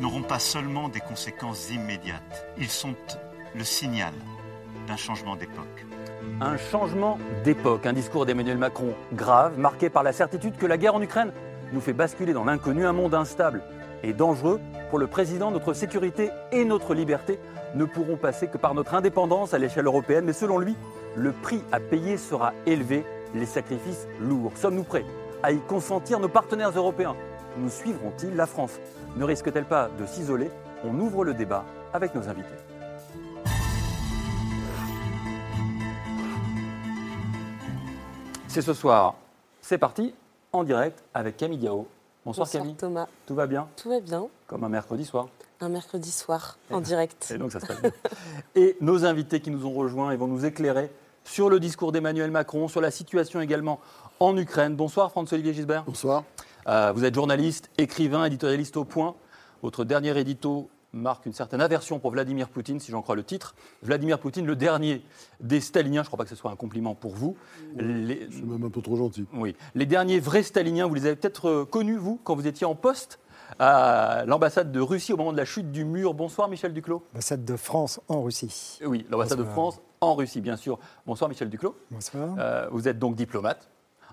n'auront pas seulement des conséquences immédiates, ils sont le signal d'un changement d'époque. Un changement d'époque, un discours d'Emmanuel Macron grave, marqué par la certitude que la guerre en Ukraine nous fait basculer dans l'inconnu, un monde instable et dangereux. Pour le président, notre sécurité et notre liberté ne pourront passer que par notre indépendance à l'échelle européenne, mais selon lui, le prix à payer sera élevé, les sacrifices lourds. Sommes-nous prêts à y consentir Nos partenaires européens? Nous suivront-ils La France? Ne risque-t-elle pas de s'isoler? On ouvre le débat avec nos invités. C'est ce soir, c'est parti, en direct avec Camille Diao. Bonsoir, Bonsoir Camille. Thomas. Tout va bien? Tout va bien. Comme un mercredi soir. Un mercredi soir en direct. Et donc ça se passe bien. Et nos invités qui nous ont rejoints et vont nous éclairer sur le discours d'Emmanuel Macron, sur la situation également en Ukraine. Bonsoir François-Olivier Gisbert. Bonsoir. Euh, vous êtes journaliste, écrivain, éditorialiste au point. Votre dernier édito marque une certaine aversion pour Vladimir Poutine, si j'en crois le titre. Vladimir Poutine, le dernier des staliniens, je ne crois pas que ce soit un compliment pour vous. Les, Je suis même un peu trop gentil. oui, les derniers vrais staliniens, vous les avez peut-être euh, connus, vous, quand vous étiez en poste à l'ambassade de Russie au moment de la chute du mur. Bonsoir Michel Duclos. Ambassade de France en Russie. Oui, l'ambassade de Bonsoir. France en Russie, bien sûr. Bonsoir Michel Duclos. Bonsoir. Euh, vous êtes donc diplomate,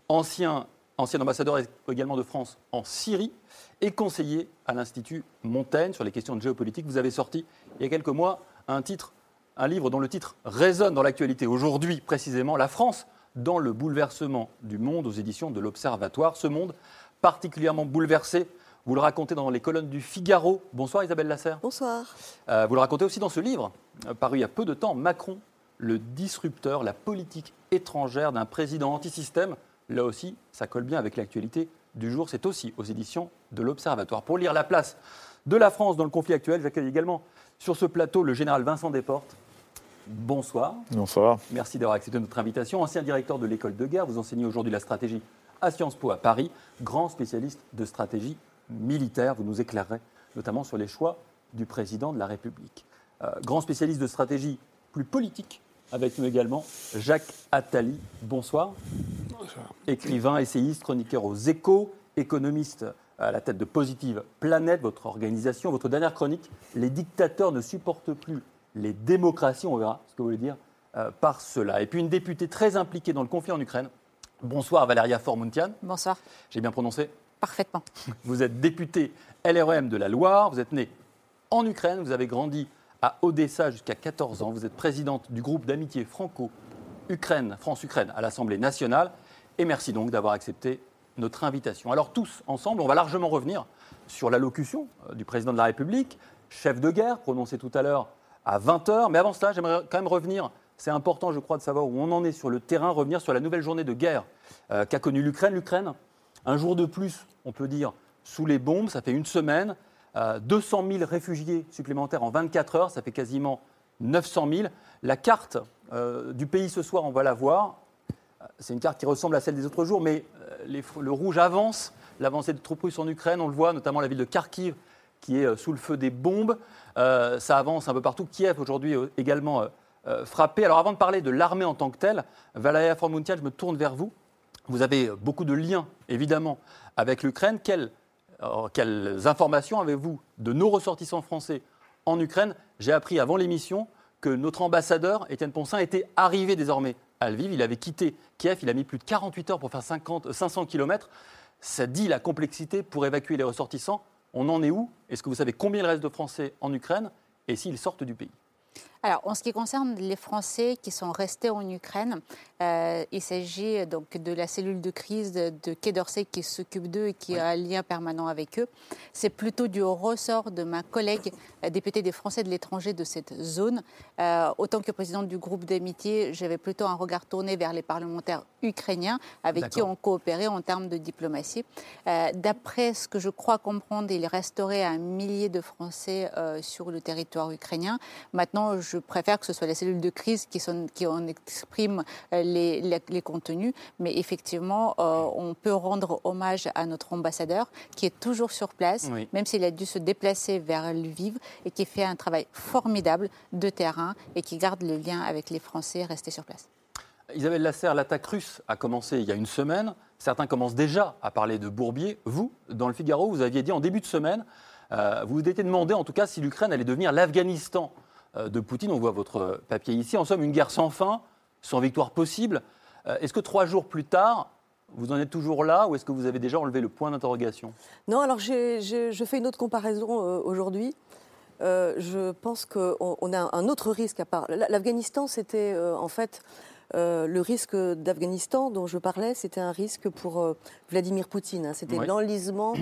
ancien, ancien ambassadeur également de France en Syrie et conseiller à l'Institut Montaigne sur les questions de géopolitique. Vous avez sorti il y a quelques mois un titre, un livre dont le titre résonne dans l'actualité aujourd'hui précisément, La France dans le bouleversement du monde aux éditions de l'Observatoire. Ce monde particulièrement bouleversé, vous le racontez dans les colonnes du Figaro. Bonsoir Isabelle Lasserre. Bonsoir. Euh, vous le racontez aussi dans ce livre, euh, paru il y a peu de temps, Macron, le disrupteur, la politique étrangère d'un président antisystème. Là aussi, ça colle bien avec l'actualité du jour. C'est aussi aux éditions de l'Observatoire. Pour lire la place de la France dans le conflit actuel, j'accueille également sur ce plateau le général Vincent Desportes. Bonsoir. Bonsoir. Merci d'avoir accepté notre invitation. Ancien directeur de l'école de guerre, vous enseignez aujourd'hui la stratégie à Sciences Po à Paris, grand spécialiste de stratégie militaire. Vous nous éclairerez notamment sur les choix du président de la République. Euh, grand spécialiste de stratégie plus politique, avec nous également Jacques Attali. Bonsoir. Écrivain, essayiste, chroniqueur aux échos, économiste à la tête de Positive Planète, votre organisation, votre dernière chronique, Les dictateurs ne supportent plus les démocraties, on verra ce que vous voulez dire euh, par cela. Et puis une députée très impliquée dans le conflit en Ukraine. Bonsoir Valéria Formuntian, Bonsoir. j'ai bien prononcé. Parfaitement. Vous êtes députée LREM de la Loire, vous êtes née en Ukraine, vous avez grandi à Odessa jusqu'à 14 ans, vous êtes présidente du groupe d'amitié franco-Ukraine, France-Ukraine à l'Assemblée nationale, et merci donc d'avoir accepté notre invitation. Alors tous ensemble, on va largement revenir sur l'allocution euh, du président de la République, chef de guerre, prononcé tout à l'heure à 20h, mais avant cela, j'aimerais quand même revenir, c'est important je crois de savoir où on en est sur le terrain, revenir sur la nouvelle journée de guerre euh, qu'a connue l'Ukraine. L'Ukraine, un jour de plus, on peut dire, sous les bombes. Ça fait une semaine. Euh, 200 000 réfugiés supplémentaires en 24 heures. Ça fait quasiment 900 000. La carte euh, du pays ce soir, on va la voir. Euh, C'est une carte qui ressemble à celle des autres jours, mais euh, le rouge avance. L'avancée des troupes russes en Ukraine, on le voit, notamment la ville de Kharkiv, qui est euh, sous le feu des bombes. Euh, ça avance un peu partout. Kiev, aujourd'hui, euh, également euh, euh, frappé. Alors, avant de parler de l'armée en tant que telle, Valeria Formuntian, je me tourne vers vous. Vous avez beaucoup de liens, évidemment, avec l'Ukraine. Quelles, quelles informations avez-vous de nos ressortissants français en Ukraine? J'ai appris avant l'émission que notre ambassadeur, Étienne Poncin, était arrivé désormais à Lviv. Il avait quitté Kiev. Il a mis plus de 48 heures pour faire 50, 500 km. Ça dit la complexité pour évacuer les ressortissants. On en est où? Est-ce que vous savez combien il reste de Français en Ukraine? Et s'ils sortent du pays? Alors, en ce qui concerne les Français qui sont restés en Ukraine, euh, il s'agit donc de la cellule de crise de Quai d'Orsay qui s'occupe d'eux et qui a un lien permanent avec eux. C'est plutôt du ressort de ma collègue euh, députée des Français de l'étranger de cette zone. Euh, autant que présidente du groupe d'amitié, j'avais plutôt un regard tourné vers les parlementaires ukrainiens avec qui on coopérait en termes de diplomatie. D'après ce que je crois comprendre, il resterait un millier de Français sur le territoire ukrainien. Maintenant, je préfère que ce soit les cellules de crise qui, sont, qui en expriment euh, les, les, contenus, mais effectivement, euh, on peut rendre hommage à notre ambassadeur qui est toujours sur place, même s'il a dû se déplacer vers Lviv et qui fait un travail formidable de terrain et qui garde le lien avec les Français restés sur place. Isabelle Lasserre, l'attaque russe a commencé il y a une semaine. Certains commencent déjà à parler de Bourbier. Vous, dans le Figaro, vous aviez dit en début de semaine, euh, vous vous étiez demandé en tout cas si l'Ukraine allait devenir l'Afghanistan de Poutine. On voit votre papier ici. En somme, une guerre sans fin, sans victoire possible. Euh, est-ce que trois jours plus tard, vous en êtes toujours là ou est-ce que vous avez déjà enlevé le point d'interrogation? Non, alors je fais une autre comparaison euh, aujourd'hui. je pense qu'on a un autre risque à part. L'Afghanistan, c'était en fait euh, le risque d'Afghanistan dont je parlais, c'était un risque pour euh, Vladimir Poutine. Hein. c'était l'enlisement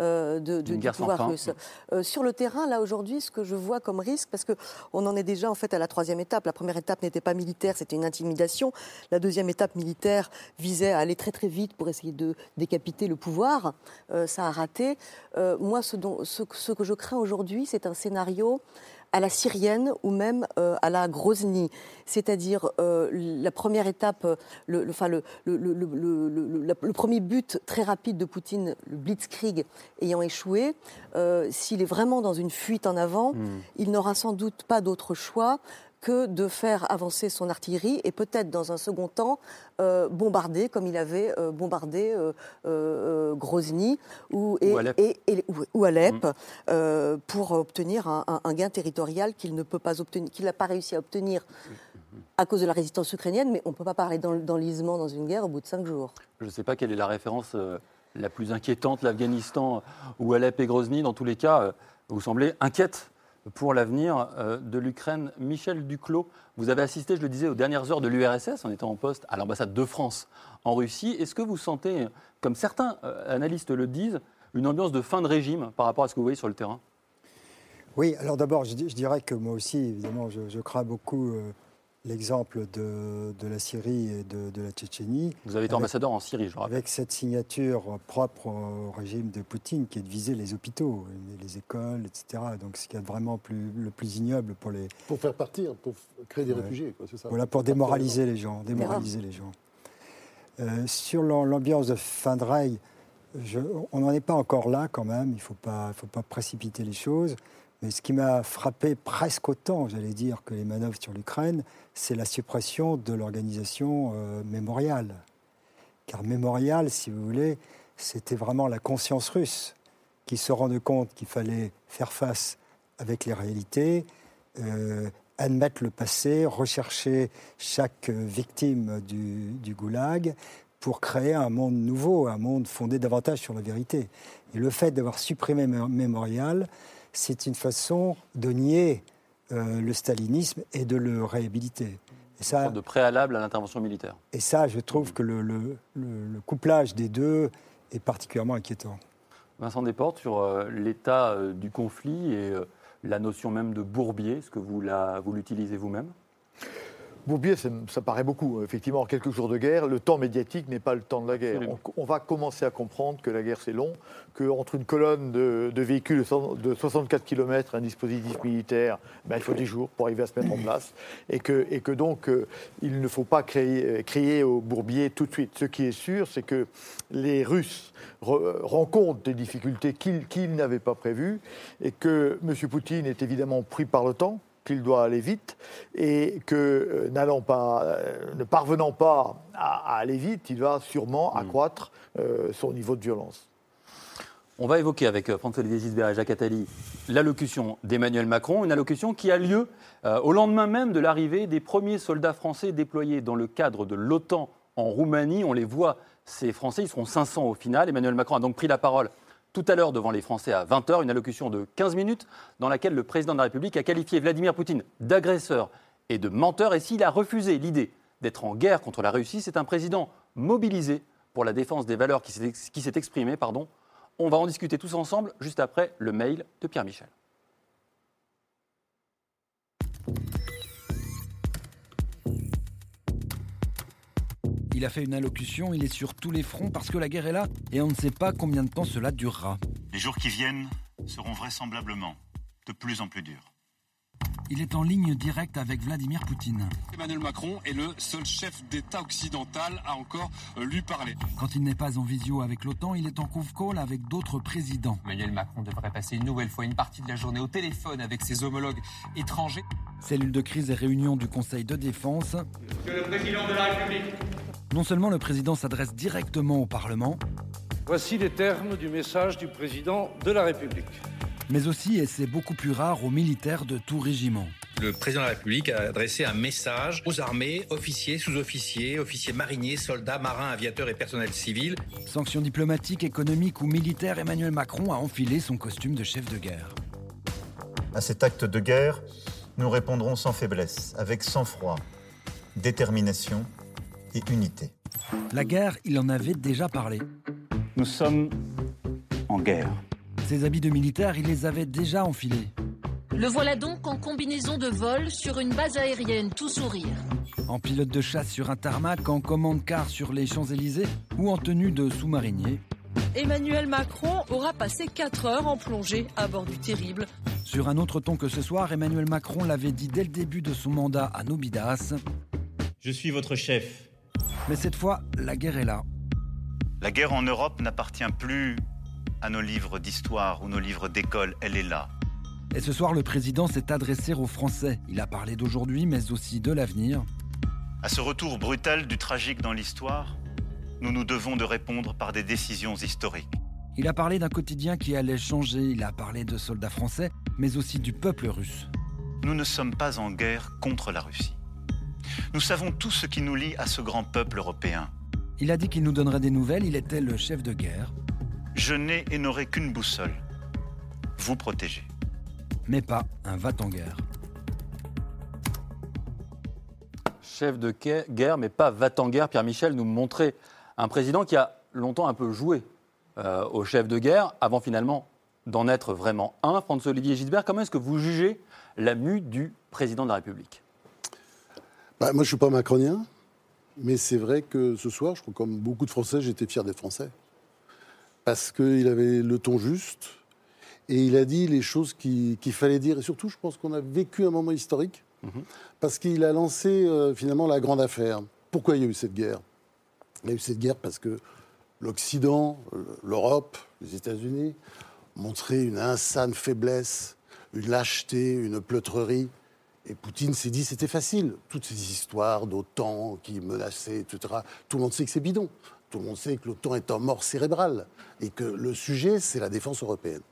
euh, de, du pouvoir russe. sur le terrain, là aujourd'hui, ce que je vois comme risque, parce qu'on en est déjà en fait à la troisième étape. La première étape n'était pas militaire, c'était une intimidation. La deuxième étape militaire visait à aller très très vite pour essayer de décapiter le pouvoir. ça a raté. moi, ce, dont, ce, ce que je crains aujourd'hui, c'est un scénario à la syrienne ou même euh, à la Grozny. C'est-à-dire euh, la première étape, le, enfin, le, le, premier but très rapide de Poutine, le blitzkrieg, ayant échoué, euh, s'il est vraiment dans une fuite en avant, hmm. il n'aura sans doute pas d'autre choix que de faire avancer son artillerie et peut-être dans un second temps euh, bombarder comme il avait euh, bombardé euh, Grozny ou, et, ou Alep, mm. pour obtenir un, gain territorial qu'il ne peut pas obtenir, qu'il n'a pas réussi à obtenir à cause de la résistance ukrainienne, mais on ne peut pas parler d'enlisement dans une guerre au bout de cinq jours. Je ne sais pas quelle est la référence la plus inquiétante, l'Afghanistan ou Alep et Grozny. Dans tous les cas, vous semblez inquiète pour l'avenir euh, de l'Ukraine. Michel Duclos, vous avez assisté, je le disais, aux dernières heures de l'URSS en étant en poste à l'ambassade de France en Russie. Est-ce que vous sentez, comme certains euh, analystes le disent, une ambiance de fin de régime par rapport à ce que vous voyez sur le terrain? Oui, alors d'abord, je, dirais que moi aussi, évidemment, je, crains beaucoup euh, l'exemple de, de, la Syrie et de, de, la Tchétchénie. Vous avez été ambassadeur en Syrie, je rappelle. Avec cette signature propre au régime de Poutine qui est de viser les hôpitaux, les, écoles, etc. Donc ce qui est vraiment plus, le plus ignoble pour les... Pour faire partir, pour créer des réfugiés, c'est ça Voilà, pour démoraliser les gens, démoraliser les gens. Euh, sur l'ambiance de fin de règne, on n'en est pas encore là quand même, il ne faut pas, faut pas précipiter les choses. Mais ce qui m'a frappé presque autant, j'allais dire, que les manœuvres sur l'Ukraine, c'est la suppression de l'organisation euh, mémoriale. Car mémorial, si vous voulez, c'était vraiment la conscience russe qui se rendait compte qu'il fallait faire face avec les réalités, euh, admettre le passé, rechercher chaque victime du, du, goulag pour créer un monde nouveau, un monde fondé davantage sur la vérité. Et le fait d'avoir supprimé Mémorial, c'est une façon de nier euh, le stalinisme et de le réhabiliter. Et ça, de préalable à l'intervention militaire. Et ça, je trouve que le, couplage des deux est particulièrement inquiétant. Vincent Desportes, sur euh, l'état euh, du conflit et la notion même de bourbier, est-ce que vous l'utilisez vous-même? Bourbier, ça, paraît beaucoup. Effectivement, en quelques jours de guerre, le temps médiatique n'est pas le temps de la guerre. On, va commencer à comprendre que la guerre, c'est long, qu'entre une colonne de, véhicules de 64 km et un dispositif militaire, ben, il faut des jours pour arriver à se mettre en place. Et que, et que donc, euh, il ne faut pas créer, créer au Bourbier tout de suite. Ce qui est sûr, c'est que les Russes rencontrent des difficultés qu'ils n'avaient pas prévues et que M. Poutine est évidemment pris par le temps qu'il doit aller vite et que euh, n'allant pas, euh, ne parvenant pas à, aller vite, il va sûrement mm. accroître euh, son niveau de violence. On va évoquer avec François-Olivier Gisbert et Jacques Attali l'allocution d'Emmanuel Macron, une allocution qui a lieu au lendemain même de l'arrivée des premiers soldats français déployés dans le cadre de l'OTAN en Roumanie. On les voit, ces Français, ils seront 500 au final. Emmanuel Macron a donc pris la parole tout à l'heure devant les Français à 20h, une allocution de 15 minutes dans laquelle le président de la République a qualifié Vladimir Poutine d'agresseur et de menteur. Et s'il a refusé l'idée d'être en guerre contre la Russie, c'est un président mobilisé pour la défense des valeurs qui s'est exprimé. Pardon. On va en discuter tous ensemble juste après le mail de Pierre Michel. Il a fait une allocution, il est sur tous les fronts parce que la guerre est là et on ne sait pas combien de temps cela durera. Les jours qui viennent seront vraisemblablement de plus en plus durs. Il est en ligne directe avec Vladimir Poutine. Emmanuel Macron est le seul chef d'État occidental à encore euh, lui parler. Quand il n'est pas en visio avec l'OTAN, il est en conf call avec d'autres présidents. Emmanuel Macron devrait passer une nouvelle fois une partie de la journée au téléphone avec ses homologues étrangers. Cellule de crise et réunion du Conseil de défense. Monsieur le Président de la République. Non seulement le président s'adresse directement au Parlement. Voici les termes du message du président de la République mais aussi, et c'est beaucoup plus rare, aux militaires de tout régiment. Le président de la République a adressé un message aux armées, officiers, sous-officiers, officiers mariniers, soldats, marins, aviateurs et personnel civil. Sanctions diplomatiques, économiques ou militaires, Emmanuel Macron a enfilé son costume de chef de guerre. À cet acte de guerre, nous répondrons sans faiblesse, avec sang-froid, détermination et unité. La guerre, il en avait déjà parlé. Nous sommes en guerre. Ses habits de militaire, il les avait déjà enfilés. Le voilà donc en combinaison de vol sur une base aérienne, tout sourire. En pilote de chasse sur un tarmac, en commande car sur les Champs-Élysées ou en tenue de sous-marinier. Emmanuel Macron aura passé 4 heures en plongée à bord du Terrible. Sur un autre ton que ce soir, Emmanuel Macron l'avait dit dès le début de son mandat à Nobidas. Je suis votre chef. Mais cette fois, la guerre est là. La guerre en Europe n'appartient plus à nos livres d'histoire ou nos livres d'école, elle est là. Et ce soir, le président s'est adressé aux Français. Il a parlé d'aujourd'hui, mais aussi de l'avenir. À ce retour brutal du tragique dans l'histoire, nous nous devons de répondre par des décisions historiques. Il a parlé d'un quotidien qui allait changer, il a parlé de soldats français, mais aussi du peuple russe. Nous ne sommes pas en guerre contre la Russie. Nous savons tout ce qui nous lie à ce grand peuple européen. Il a dit qu'il nous donnerait des nouvelles, il était le chef de guerre. Je n'ai et n'aurai qu'une boussole. Vous protéger. Mais pas un va-t-en-guerre. Chef de guerre, mais pas va-t-en-guerre. Pierre Michel nous montrait un président qui a longtemps un peu joué euh, au chef de guerre, avant finalement d'en être vraiment un. François-Olivier Gisbert, comment est-ce que vous jugez la mue du président de la République? Bah, Moi, je ne suis pas macronien, mais c'est vrai que ce soir, je crois comme beaucoup de Français, j'étais fier des Français parce qu'il avait le ton juste et il a dit les choses qu'il fallait dire. Et surtout, je pense qu'on a vécu un moment historique mhm. parce qu'il a lancé euh, finalement la grande affaire. Pourquoi il y a eu cette guerre? Il y a eu cette guerre parce que l'Occident, l'Europe, les États-Unis montraient une insane faiblesse, une lâcheté, une pleutrerie. Et Poutine s'est dit c'était facile. Toutes ces histoires d'OTAN qui menaçaient, etc. Tout le monde sait que c'est bidon. Tout le monde sait que l'OTAN est en mort cérébrale et que le sujet, c'est la défense européenne.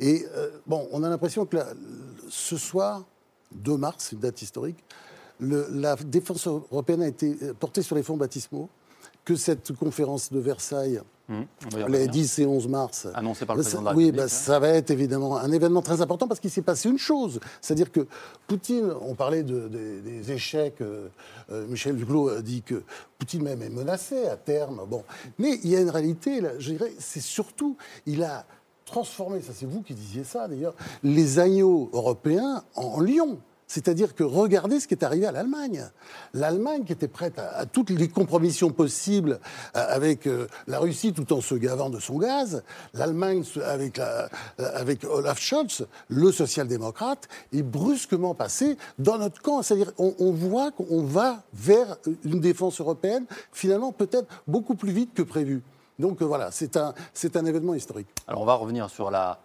Et euh, bon, on a l'impression que ce soir, 2 mars, une date historique, la défense européenne a été portée sur les fonds baptismaux, que cette conférence de Versailles Mmh, les 10 et 11 mars. Annoncé par le président de la Oui, bah, ça va être évidemment un événement très important parce qu'il s'est passé une chose. C'est-à-dire que Poutine, on parlait des échecs, euh, euh, Michel Duclos a dit que Poutine même est menacé à terme. Bon. Mais il y a une réalité, là, je dirais, c'est surtout, il a transformé, ça c'est vous qui disiez ça d'ailleurs, les agneaux européens en lions. C'est-à-dire que regardez ce qui est arrivé à l'Allemagne. L'Allemagne qui était prête à, toutes les compromissions possibles euh, avec euh, la Russie tout en se gavant de son gaz, l'Allemagne avec, euh, avec Olaf Scholz, le social-démocrate, est brusquement passé dans notre camp. C'est-à-dire on voit qu'on va vers une défense européenne finalement peut-être beaucoup plus vite que prévu. Donc voilà, c'est un, c'est un événement historique. Alors on va revenir sur la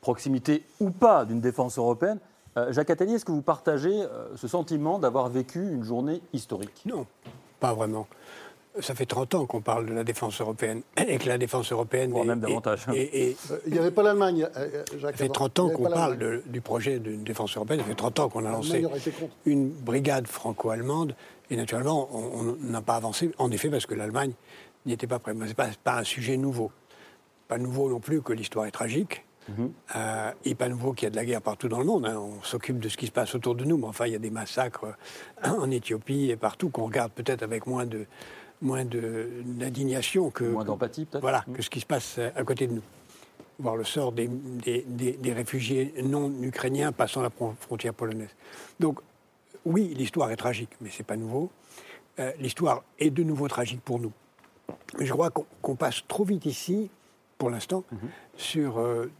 proximité ou pas d'une défense européenne. Euh, Jacques Attali, est-ce que vous partagez euh, ce sentiment d'avoir vécu une journée historique? Non, pas vraiment. Ça fait 30 ans qu'on parle de la défense européenne et que la défense européenne. Même davantage. Et, euh, il n'y avait pas l'Allemagne, Jacques. Ça fait 30 ans qu'on parle du projet d'une défense européenne. Ça fait 30 ans qu'on a lancé une brigade franco-allemande. Et naturellement, on n'a pas avancé, en effet, parce que l'Allemagne n'y était pas prête. Ce n'est pas, pas un sujet nouveau. pas nouveau non plus que l'histoire est tragique. Mhm. Euh, et pas nouveau qu'il y a de la guerre partout dans le monde. Hein. On s'occupe de ce qui se passe autour de nous, mais enfin, il y a des massacres en Éthiopie et partout qu'on regarde peut-être avec moins de moins d'indignation que moins d'empathie peut-être. Voilà, mhm. que ce qui se passe à côté de nous. Voir le sort des, des, des, réfugiés non ukrainiens passant la frontière polonaise. Donc, oui, l'histoire est tragique, mais c'est pas nouveau. Euh, l'histoire est de nouveau tragique pour nous. Je crois qu'on passe trop vite ici, pour l'instant, mhm. sur euh,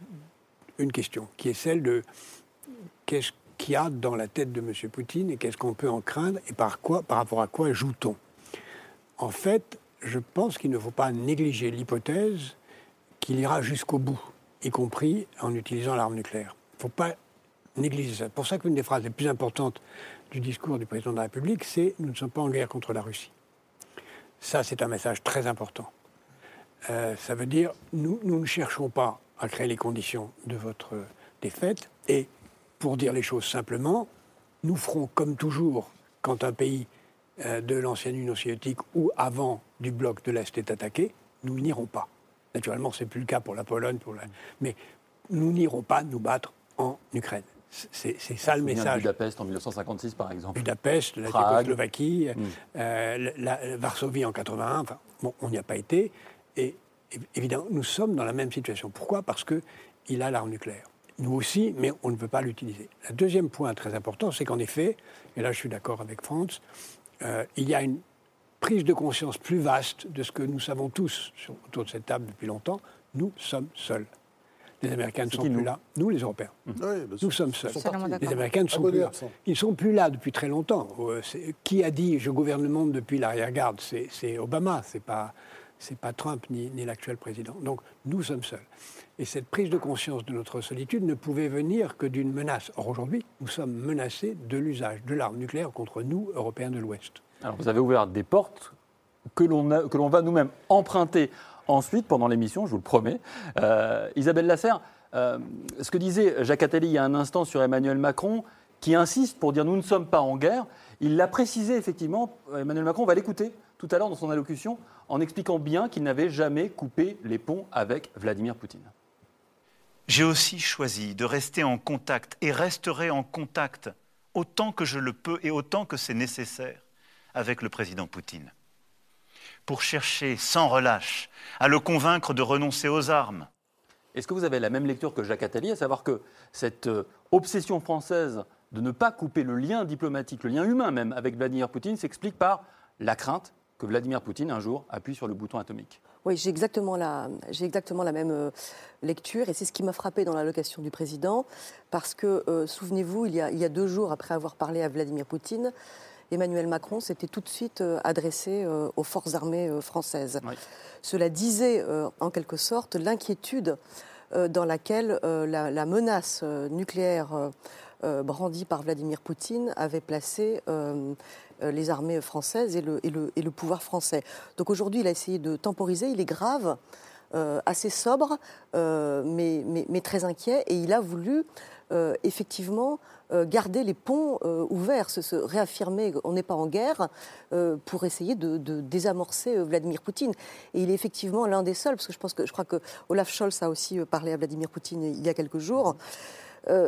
une question, qui est celle de qu'est-ce qu'il y a dans la tête de M. Poutine et qu'est-ce qu'on peut en craindre et par, quoi, par rapport à quoi joue-t-on? En fait, je pense qu'il ne faut pas négliger l'hypothèse qu'il ira jusqu'au bout, y compris en utilisant l'arme nucléaire. Il ne faut pas négliger ça. C'est pour ça qu'une des phrases les plus importantes du discours du président de la République, c'est nous ne sommes pas en guerre contre la Russie. Ça, c'est un message très important. Euh, ça veut dire nous, nous ne cherchons pas à créer les conditions de votre défaite et, pour dire les choses simplement, nous ferons comme toujours quand un pays euh, de l'ancienne Union soviétique ou avant du bloc de l'Est est attaqué, nous n'irons pas. Naturellement, ce n'est plus le cas pour la Pologne, pour la... mais nous n'irons pas nous battre en Ukraine. C'est ça le message. Budapest en 1956, par exemple. Budapest, la Tchécoslovaquie, mm. euh, la, Varsovie en 81. Enfin, bon, on n'y a pas été. Et évidemment, nous sommes dans la même situation. Pourquoi? Parce qu'il a l'arme nucléaire. Nous aussi, mais on ne peut pas l'utiliser. Le deuxième point très important, c'est qu'en effet, et là je suis d'accord avec France, euh, il y a une prise de conscience plus vaste de ce que nous savons tous autour de cette table depuis longtemps. Nous sommes seuls. Les Américains ne sont plus là. Nous, les Européens. Mmh. nous sommes seuls. Les Américains ne sont plus là. Ils ne sont plus là depuis très longtemps. Euh, qui a dit je gouverne le monde depuis l'arrière-garde? C'est Obama, c'est pas, pas Trump ni, l'actuel président. Donc nous sommes seuls. Et cette prise de conscience de notre solitude ne pouvait venir que d'une menace. Or aujourd'hui, nous sommes menacés de l'usage de l'arme nucléaire contre nous, Européens de l'Ouest. Alors vous avez ouvert des portes que l'on va nous-mêmes emprunter ensuite, pendant l'émission, je vous le promets. Euh, Isabelle Lasserre, euh, ce que disait Jacques Attali il y a un instant sur Emmanuel Macron, qui insiste pour dire nous ne sommes pas en guerre, il l'a précisé effectivement, Emmanuel Macron, on va l'écouter tout à l'heure dans son allocution, en expliquant bien qu'il n'avait jamais coupé les ponts avec Vladimir Poutine. J'ai aussi choisi de rester en contact et resterai en contact autant que je le peux et autant que c'est nécessaire avec le président Poutine pour chercher sans relâche à le convaincre de renoncer aux armes. Est-ce que vous avez la même lecture que Jacques Attali, à savoir que cette euh, obsession française de ne pas couper le lien diplomatique, le lien humain même avec Vladimir Poutine s'explique par la crainte que Vladimir Poutine un jour appuie sur le bouton atomique Oui, j'ai exactement la, j'ai exactement la même euh, lecture et c'est ce qui m'a frappé dans l'allocation du président parce que, euh, souvenez-vous, il, il, y a deux jours après avoir parlé à Vladimir Poutine, Emmanuel Macron s'était tout de suite euh, adressé aux forces armées françaises. Cela disait en quelque sorte l'inquiétude dans laquelle la, menace nucléaire brandie par Vladimir Poutine avait placé les armées françaises et le, pouvoir français. Donc aujourd'hui, il a essayé de temporiser, il est grave. assez sobre, mais, très inquiet, et il a voulu effectivement euh, garder les ponts euh, ouverts, se, réaffirmer qu'on n'est pas en guerre euh, pour essayer de, désamorcer Vladimir Poutine. Et il est effectivement l'un des seuls, parce que je pense que je crois que Olaf Scholz a aussi parlé à Vladimir Poutine il y a quelques jours.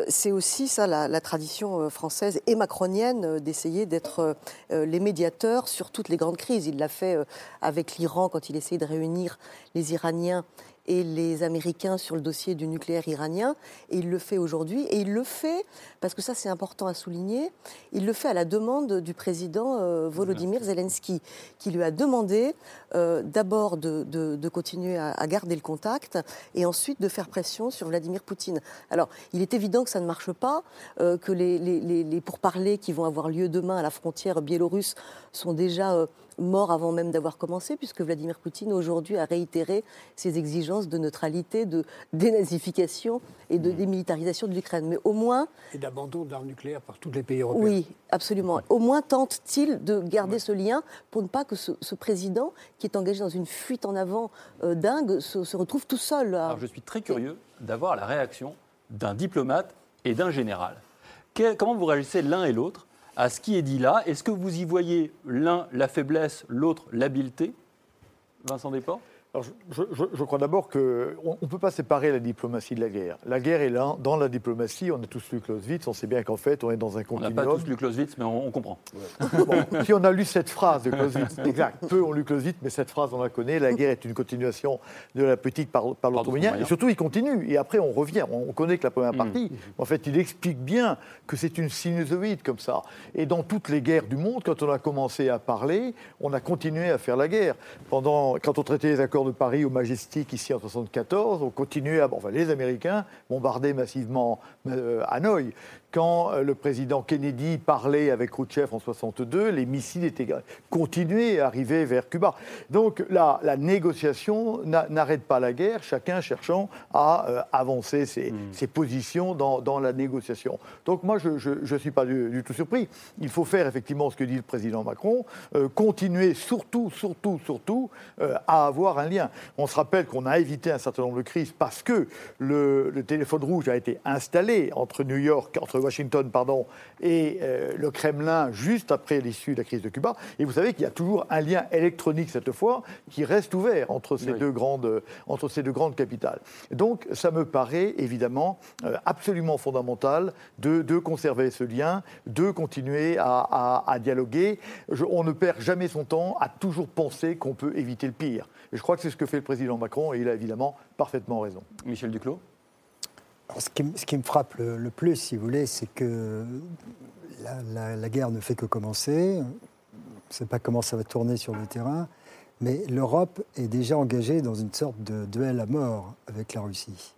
C'est aussi ça la, tradition française et macronienne d'essayer d'être les médiateurs sur toutes les grandes crises. Il l'a fait avec l'Iran quand il essayait de réunir les Iraniens et les Américains sur le dossier du nucléaire iranien. Et il le fait aujourd'hui. Et il le fait, parce que ça c'est important à souligner, il le fait à la demande du président euh, Volodymyr Zelensky, qui lui a demandé euh, d'abord de, continuer à, garder le contact et ensuite de faire pression sur Vladimir Poutine. Alors, il est évident que ça ne marche pas, euh, que les, les, pourparlers qui vont avoir lieu demain à la frontière biélorusse sont déjà mort avant même d'avoir commencé, puisque Vladimir Poutine aujourd'hui a réitéré ses exigences de neutralité, de dénazification et de mmh. démilitarisation de l'Ukraine. Mais au moins. Et d'abandon d'armes nucléaires par tous les pays européens. Oui, absolument. Au moins tente-t-il de garder ce lien pour ne pas que ce, président, qui est engagé dans une fuite en avant euh, dingue, se, retrouve tout seul. Alors je suis très curieux d'avoir la réaction d'un diplomate et d'un général. comment vous réagissez l'un et l'autre à ce qui est dit là. Est-ce que vous y voyez l'un la faiblesse, l'autre l'habileté? Vincent Desport Alors, je, je- je crois d'abord qu'on ne peut pas séparer la diplomatie de la guerre. La guerre est là, dans la diplomatie, on a tous lu Clausewitz, on sait bien qu'en fait, on est dans un On n'a continuum. pas tous lu Clausewitz, mais on, on comprend. Bon, si on a lu cette phrase de Clausewitz, exact, peu ont lu Clausewitz, mais cette phrase, on la connaît, la guerre est une continuation de la politique par, par et surtout, il continue, et après, on revient, on, on connaît que la première partie, en fait, il explique bien que c'est une sinusoïde comme ça, et dans toutes les guerres du monde, quand on a commencé à parler, on a continué à faire la guerre. Pendant, quand on traitait les accords de Paris au Majestic, ici en 1974, on continuait à, enfin, les Américains bombardaient massivement euh, Hanoï. Quand euh, le président Kennedy parlait avec Khrouchtchev en 62, les missiles étaient continuaient à arriver vers Cuba. Donc la, la négociation n'a- n'arrête pas la guerre, chacun cherchant à euh, avancer ses, ses positions dans, dans la négociation. Donc moi, je ne suis pas du, du tout surpris. Il faut faire effectivement ce que dit le président Macron, euh, continuer surtout, surtout, surtout euh, à avoir un lien. On se rappelle qu'on a évité un certain nombre de crises parce que le, le téléphone rouge a été installé entre New York, entre Washington, pardon, et euh, le Kremlin juste après l'issue de la crise de Cuba. Et vous savez qu'il y a toujours un lien électronique cette fois qui reste ouvert entre ces, Oui. deux, grandes, entre ces deux grandes capitales. Donc ça me paraît évidemment euh, absolument fondamental de, de conserver ce lien, de continuer à, à- à dialoguer. Je- on ne perd jamais son temps à toujours penser qu'on peut éviter le pire. Et je crois que c'est ce que fait le président Macron et il a évidemment parfaitement raison. Michel Duclos? Alors, ce, qui, me- ce qui me frappe le, le plus, si vous voulez, c'est que la, la- la guerre ne fait que commencer. On ne sait pas comment ça va tourner sur le terrain. Mais l'Europe est déjà engagée dans une sorte de duel à mort avec la Russie.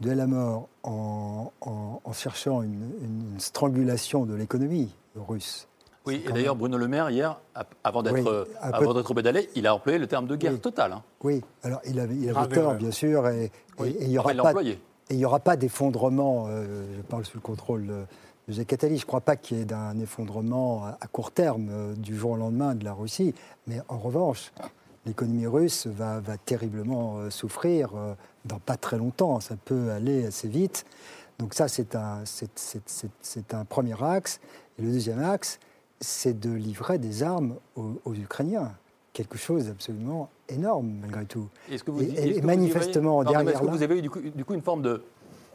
Duel à mort en, en- en cherchant une, une strangulation de l'économie russe. Oui, et d'ailleurs, Bruno Le Maire, hier, avant d'être Oui, euh, avant d'être Bédalais, il a employé le terme de guerre Oui. totale. hein. Oui, alors il avait, il avait Grave tort, bien sûr, et, et- Oui. et il n'y aura, pas- employé. Et il y aura pas d'effondrement, euh, je parle sous le contrôle de, Jacques Attali, je ne crois pas qu'il y ait d'un effondrement à, court terme euh, du jour au lendemain de la Russie, mais en revanche, l'économie russe va, terriblement euh, souffrir dans pas très longtemps, ça peut aller assez vite. Donc ça, c'est un, premier axe. Et le deuxième axe, c'est de livrer des armes aux, aux Ukrainiens. Quelque chose d'absolument énorme, malgré tout. Est-ce que vous, Et- que vous manifestement, mais derrière Est-ce que vous avez eu du coup, du coup une forme de,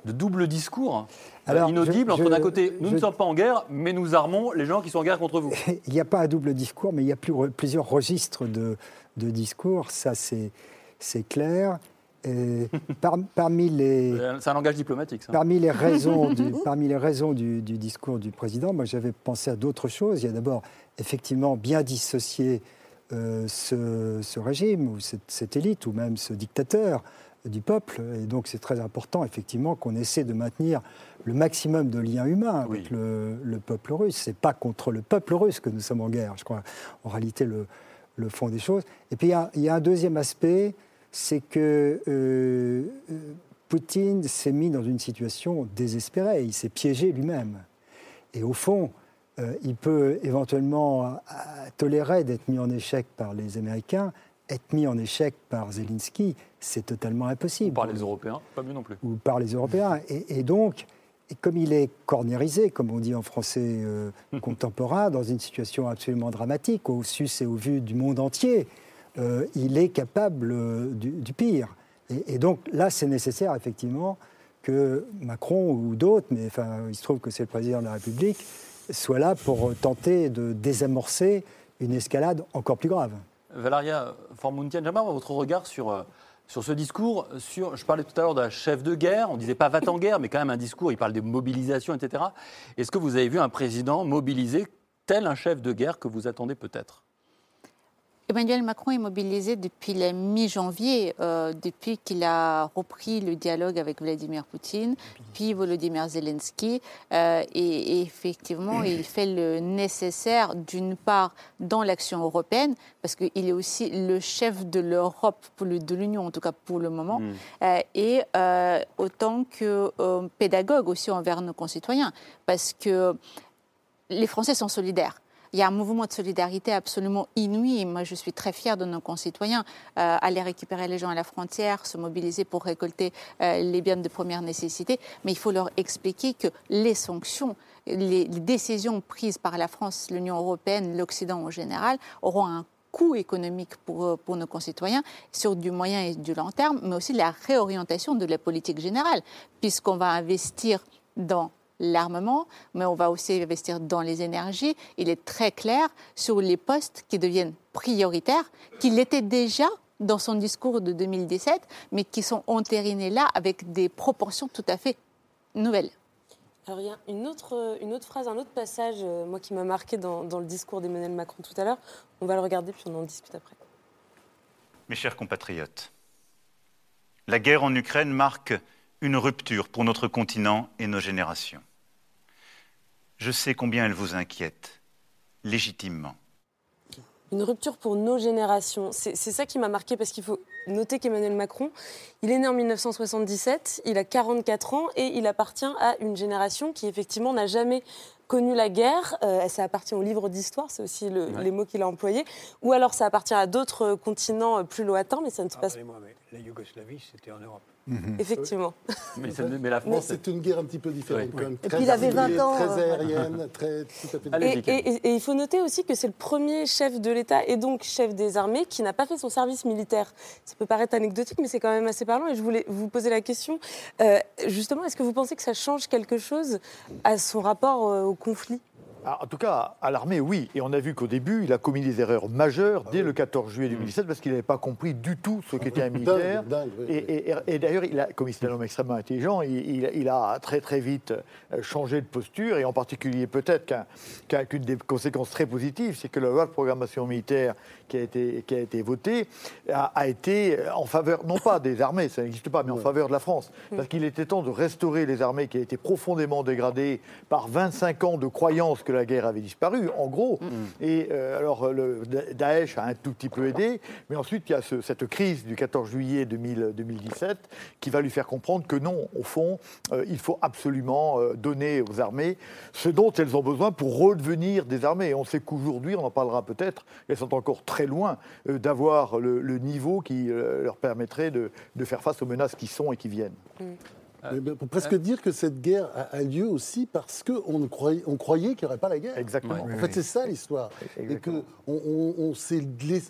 de double discours euh, Alors, inaudible je- entre d'un côté, nous ne sommes pas en guerre, mais nous armons les gens qui sont en guerre contre vous Il n'y a pas un double discours, mais il y a plus- plusieurs registres de, de discours, ça c'est clair. Et par- parmi les, Euh, C'est un langage diplomatique, ça. Parmi les raisons, du, parmi les raisons du, du discours du président, moi j'avais pensé à d'autres choses. Il y a d'abord effectivement bien dissocier euh, ce, ce régime ou cette, cette élite ou même ce dictateur du peuple. Et donc c'est très important effectivement qu'on essaie de maintenir le maximum de liens humains avec le, le peuple russe. C'est pas contre le peuple russe que nous sommes en guerre, je crois, en réalité le, le fond des choses. Et puis il y a, il y a un deuxième aspect, c'est que euh, euh, Poutine s'est mis dans une situation désespérée, il s'est piégé lui-même. Et au fond, euh, il peut éventuellement euh, tolérer d'être mis en échec par les Américains, être mis en échec par Zelensky, c'est totalement impossible. Par les Européens, pas mieux non plus. Ou par les Européens. Et, et donc, et comme il est cornérisé, comme on dit en français euh, contemporain, dans une situation absolument dramatique, au su et au vu du monde entier, euh, il est capable euh, du, du pire. Et, et donc là, c'est nécessaire, effectivement, que Macron ou d'autres, mais enfin, il se trouve que c'est le président de la République, soit là pour tenter de désamorcer une escalade encore plus grave. Valeria Formuntian, j'aimerais votre regard sur, euh, sur ce discours. Sur, je parlais tout à l'heure d'un chef de guerre, on ne disait pas va en guerre, mais quand même un discours, il parle de mobilisation, etc. Est-ce que vous avez vu un président mobilisé tel un chef de guerre que vous attendez peut-être? Emmanuel Macron est mobilisé depuis la mi-janvier, euh, depuis qu'il a repris le dialogue avec Vladimir Poutine, puis Volodymyr Zelensky. euh, et, et effectivement, il fait le nécessaire, d'une part, dans l'action européenne, parce qu'il est aussi le chef de l'Europe, de l'Union en tout cas pour le moment, euh, et autant que pédagogue aussi envers nos concitoyens, parce que les Français sont solidaires. Il y a un mouvement de solidarité absolument inouï. Moi, je suis très fière de nos concitoyens. euh, aller récupérer les gens à la frontière, se mobiliser pour récolter euh, les biens de première nécessité. Mais il faut leur expliquer que les sanctions, les, les décisions prises par la France, l'Union européenne, l'Occident en général, auront un coût économique pour, euh, pour nos concitoyens sur du moyen et du long terme, mais aussi la réorientation de la politique générale, puisqu'on va investir dans l'armement, mais on va aussi investir dans les énergies. Il est très clair sur les postes qui deviennent prioritaires, qu'il était déjà dans son discours de 2017, mais qui sont entérinés là avec des proportions tout à fait nouvelles. Alors il y a une autre, une autre phrase, un autre passage, euh, moi qui m'a marqué dans, dans le discours d'Emmanuel Macron tout à l'heure. On va le regarder puis on en discute après. Mes chers compatriotes, la guerre en Ukraine marque une rupture pour notre continent et nos générations. Je sais combien elle vous inquiète, légitimement. Une rupture pour nos générations. C'est c'est ça qui m'a marqué parce qu'il faut noter qu'Emmanuel Macron, il est né en 1977, il a 44 ans et il appartient à une génération qui effectivement n'a jamais connu la guerre. Euh, ça appartient au livre d'histoire, c'est aussi le- les mots qu'il a employés. Ou alors ça appartient à d'autres continents euh, plus lointains, mais ça ne se passe Pardonnez-moi, mais la Yougoslavie, c'était en Europe. Effectivement. Mais, la France, C'est une guerre un petit peu différente Oui. quand même. Et très puis il avait 20 armée, ans, Très euh, aérienne, très tout à fait Et, différente. et- et- et il faut noter aussi que c'est le premier chef de l'État et donc chef des armées qui n'a pas fait son service militaire. Ça peut paraître anecdotique, mais c'est quand même assez parlant. Et je voulais vous poser la question, euh, justement, est-ce que vous pensez que ça change quelque chose à son rapport euh, au conflit? En tout cas, à l'armée, oui. Et on a vu qu'au début, il a commis des erreurs majeures dès le 14 juillet 2017 parce qu'il n'avait pas compris du tout ce qu'était un militaire. dingue, oui, et et- et- et d'ailleurs, il a- comme c'est un homme extrêmement intelligent, il, il- il a très très vite euh, changé de posture et en particulier peut-être qu'un- qu'un- qu'une des conséquences très positives, c'est que la loi de programmation militaire qui a été, qui a été votée a, a été en faveur, non pas des armées, ça n'existe pas, mais en faveur de la France. Parce qu'il était temps de restaurer les armées qui a été profondément dégradées par 25 ans de croyance que la guerre avait disparu, en gros. Et euh, alors, le Da- Daesh a un tout petit peu aidé, mais ensuite, il y a ce- cette crise du 14 juillet 2000 2017 qui va lui faire comprendre que non, au fond, euh, il faut absolument euh, donner aux armées ce dont elles ont besoin pour redevenir des armées. Et on sait qu'aujourd'hui, on en parlera peut-être, elles sont encore très loin euh, d'avoir le, le niveau qui euh, leur permettrait de, de faire face aux menaces qui sont et qui viennent. Mais ben, pour presque dire que cette guerre a, lieu aussi parce qu'on croyait, on croyait qu'il n'y aurait pas la guerre. Exactement. En fait, oui. c'est ça l'histoire. Et qu'on on,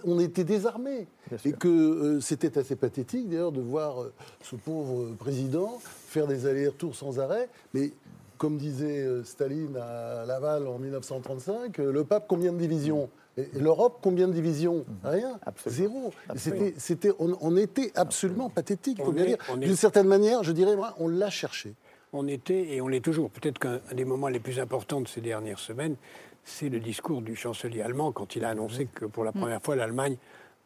on, était désarmés. Et que euh, c'était assez pathétique d'ailleurs de voir euh, ce pauvre euh, président faire des allers-retours sans arrêt. Mais comme disait euh, Staline à Laval en 1935, euh, le pape, combien de divisions? l'Europe, combien de divisions Rien. Zéro. C'était, c'était, on, on était absolument pathétique, faut On bien est- dire. est- D'une certaine manière, je dirais, on l'a cherché. On était et on l'est toujours. Peut-être qu'un un des moments les plus importants de ces dernières semaines, c'est le discours du chancelier allemand quand il a annoncé que pour la première fois, l'Allemagne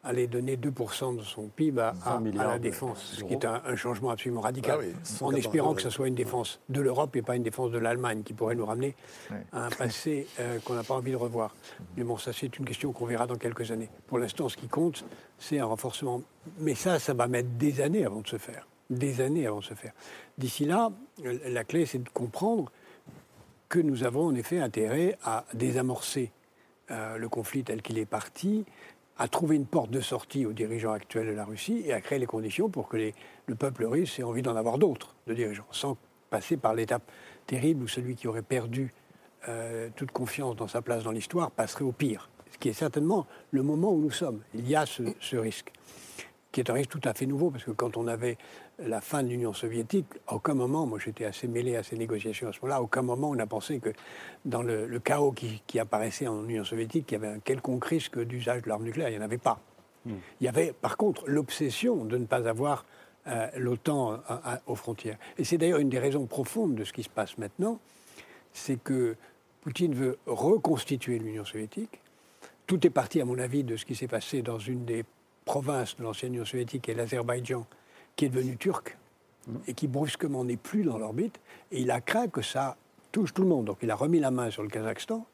allait donner 2% de son PIB à, à- à milliards la défense, ce qui est un, un changement absolument radical, Ah oui, en 180 espérant que ce soit une défense de l'Europe et pas une défense de l'Allemagne qui pourrait nous ramener à un passé euh, qu'on n'a pas envie de revoir. Mais bon, ça c'est une question qu'on verra dans quelques années. Pour l'instant, ce qui compte, c'est un renforcement. Mais ça, ça va mettre des années avant de se faire. Des années avant de se faire. D'ici là, la clé, c'est de comprendre que nous avons en effet intérêt à désamorcer euh, le conflit tel qu'il est parti, à trouver une porte de sortie aux dirigeants actuels de la Russie et à créer les conditions pour que le peuple russe ait envie d'en avoir d'autres, de dirigeants, sans passer par l'étape terrible où celui qui aurait perdu euh, toute confiance dans sa place dans l'histoire passerait au pire. Ce qui est certainement le moment où nous sommes. Il y a ce risque, qui est un risque tout à fait nouveau, parce que quand on avait la fin de l'Union soviétique, à aucun moment, moi j'étais assez mêlé à ces négociations à ce moment-là, à aucun moment on a pensé que dans le, le chaos qui, qui apparaissait en Union soviétique, il y avait un quelconque risque d'usage de l'arme nucléaire. Il n'y en avait pas. Il y avait par contre l'obsession de ne pas avoir euh, l'OTAN à- aux frontières. Et c'est d'ailleurs une des raisons profondes de ce qui se passe maintenant, c'est que Poutine veut reconstituer l'Union soviétique. Tout est parti, à mon avis, de ce qui s'est passé dans une des provinces de l'ancienne Union soviétique, qui est l'Azerbaïdjan, qui est devenue turque et qui brusquement n'est plus dans l'orbite. Et il a craint que ça touche tout le monde. Donc il a remis la main sur le Kazakhstan,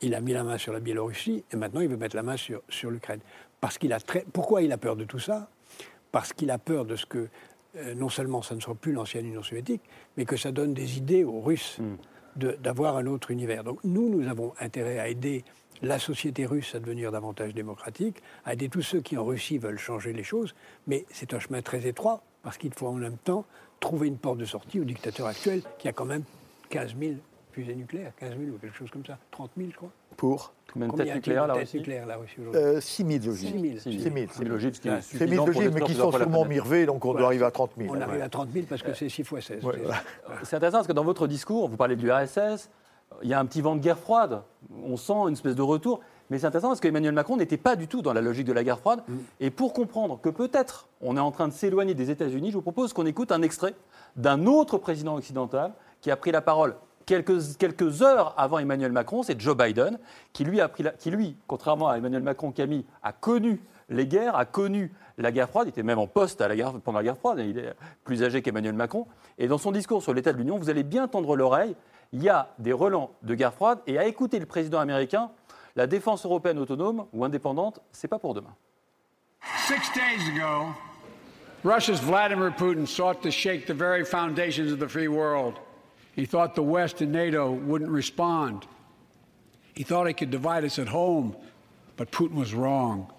il a mis la main sur la Biélorussie, et maintenant il veut mettre la main sur, sur l'Ukraine. Parce qu'il a très... Pourquoi il a peur de tout ça? Parce qu'il a peur de ce que euh, non seulement ça ne soit plus l'ancienne Union soviétique, mais que ça donne des idées aux Russes de- d'avoir un autre univers. Donc nous, nous avons intérêt à aider la société russe à devenir davantage démocratique, à aider tous ceux qui en Russie veulent changer les choses, mais c'est un chemin très étroit, parce qu'il faut en même temps trouver une porte de sortie au dictateur actuel qui a quand même 15 000 fusées nucléaires 15 000 ou quelque chose comme ça 30 000, je crois. Pour Combien de têtes nucléaires, la Russie nucléaires, la Russie aujourd'hui euh, 6 000 ogives. 6 000. 6 000. 6 000 ogives, ce qui est 6 000 suffisant pour ogives, mais qui sont sûrement mirvés, donc on Voilà. doit arriver à 30 000. On arrive à 30 000 parce que c'est 6 fois 16. Ouais, C'est- intéressant parce que dans votre discours, vous parlez de l'URSS, il y a un petit vent de guerre froide. On sent une espèce de retour. Mais c'est intéressant parce qu'Emmanuel Macron n'était pas du tout dans la logique de la guerre froide. Et pour comprendre que peut-être on est en train de s'éloigner des États-Unis, je vous propose qu'on écoute un extrait d'un autre président occidental qui a pris la parole quelques, quelques heures avant Emmanuel Macron, c'est Joe Biden, qui lui, a pris la- qui lui, contrairement à Emmanuel Macron, Camille, a connu les guerres, a connu la guerre froide, il était même en poste à la guerre- pendant la guerre froide, il est plus âgé qu'Emmanuel Macron. Et dans son discours sur l'état de l'Union, vous allez bien tendre l'oreille, il y a des relents de guerre froide, et à écouter le président américain, la défense européenne autonome ou indépendante, c'est pas pour demain. Six days ago, Russia's Vladimir Putin sought to shake the very foundations of the free world. He thought the West and NATO wouldn't respond. He thought he could divide us at home, but Putin was wrong.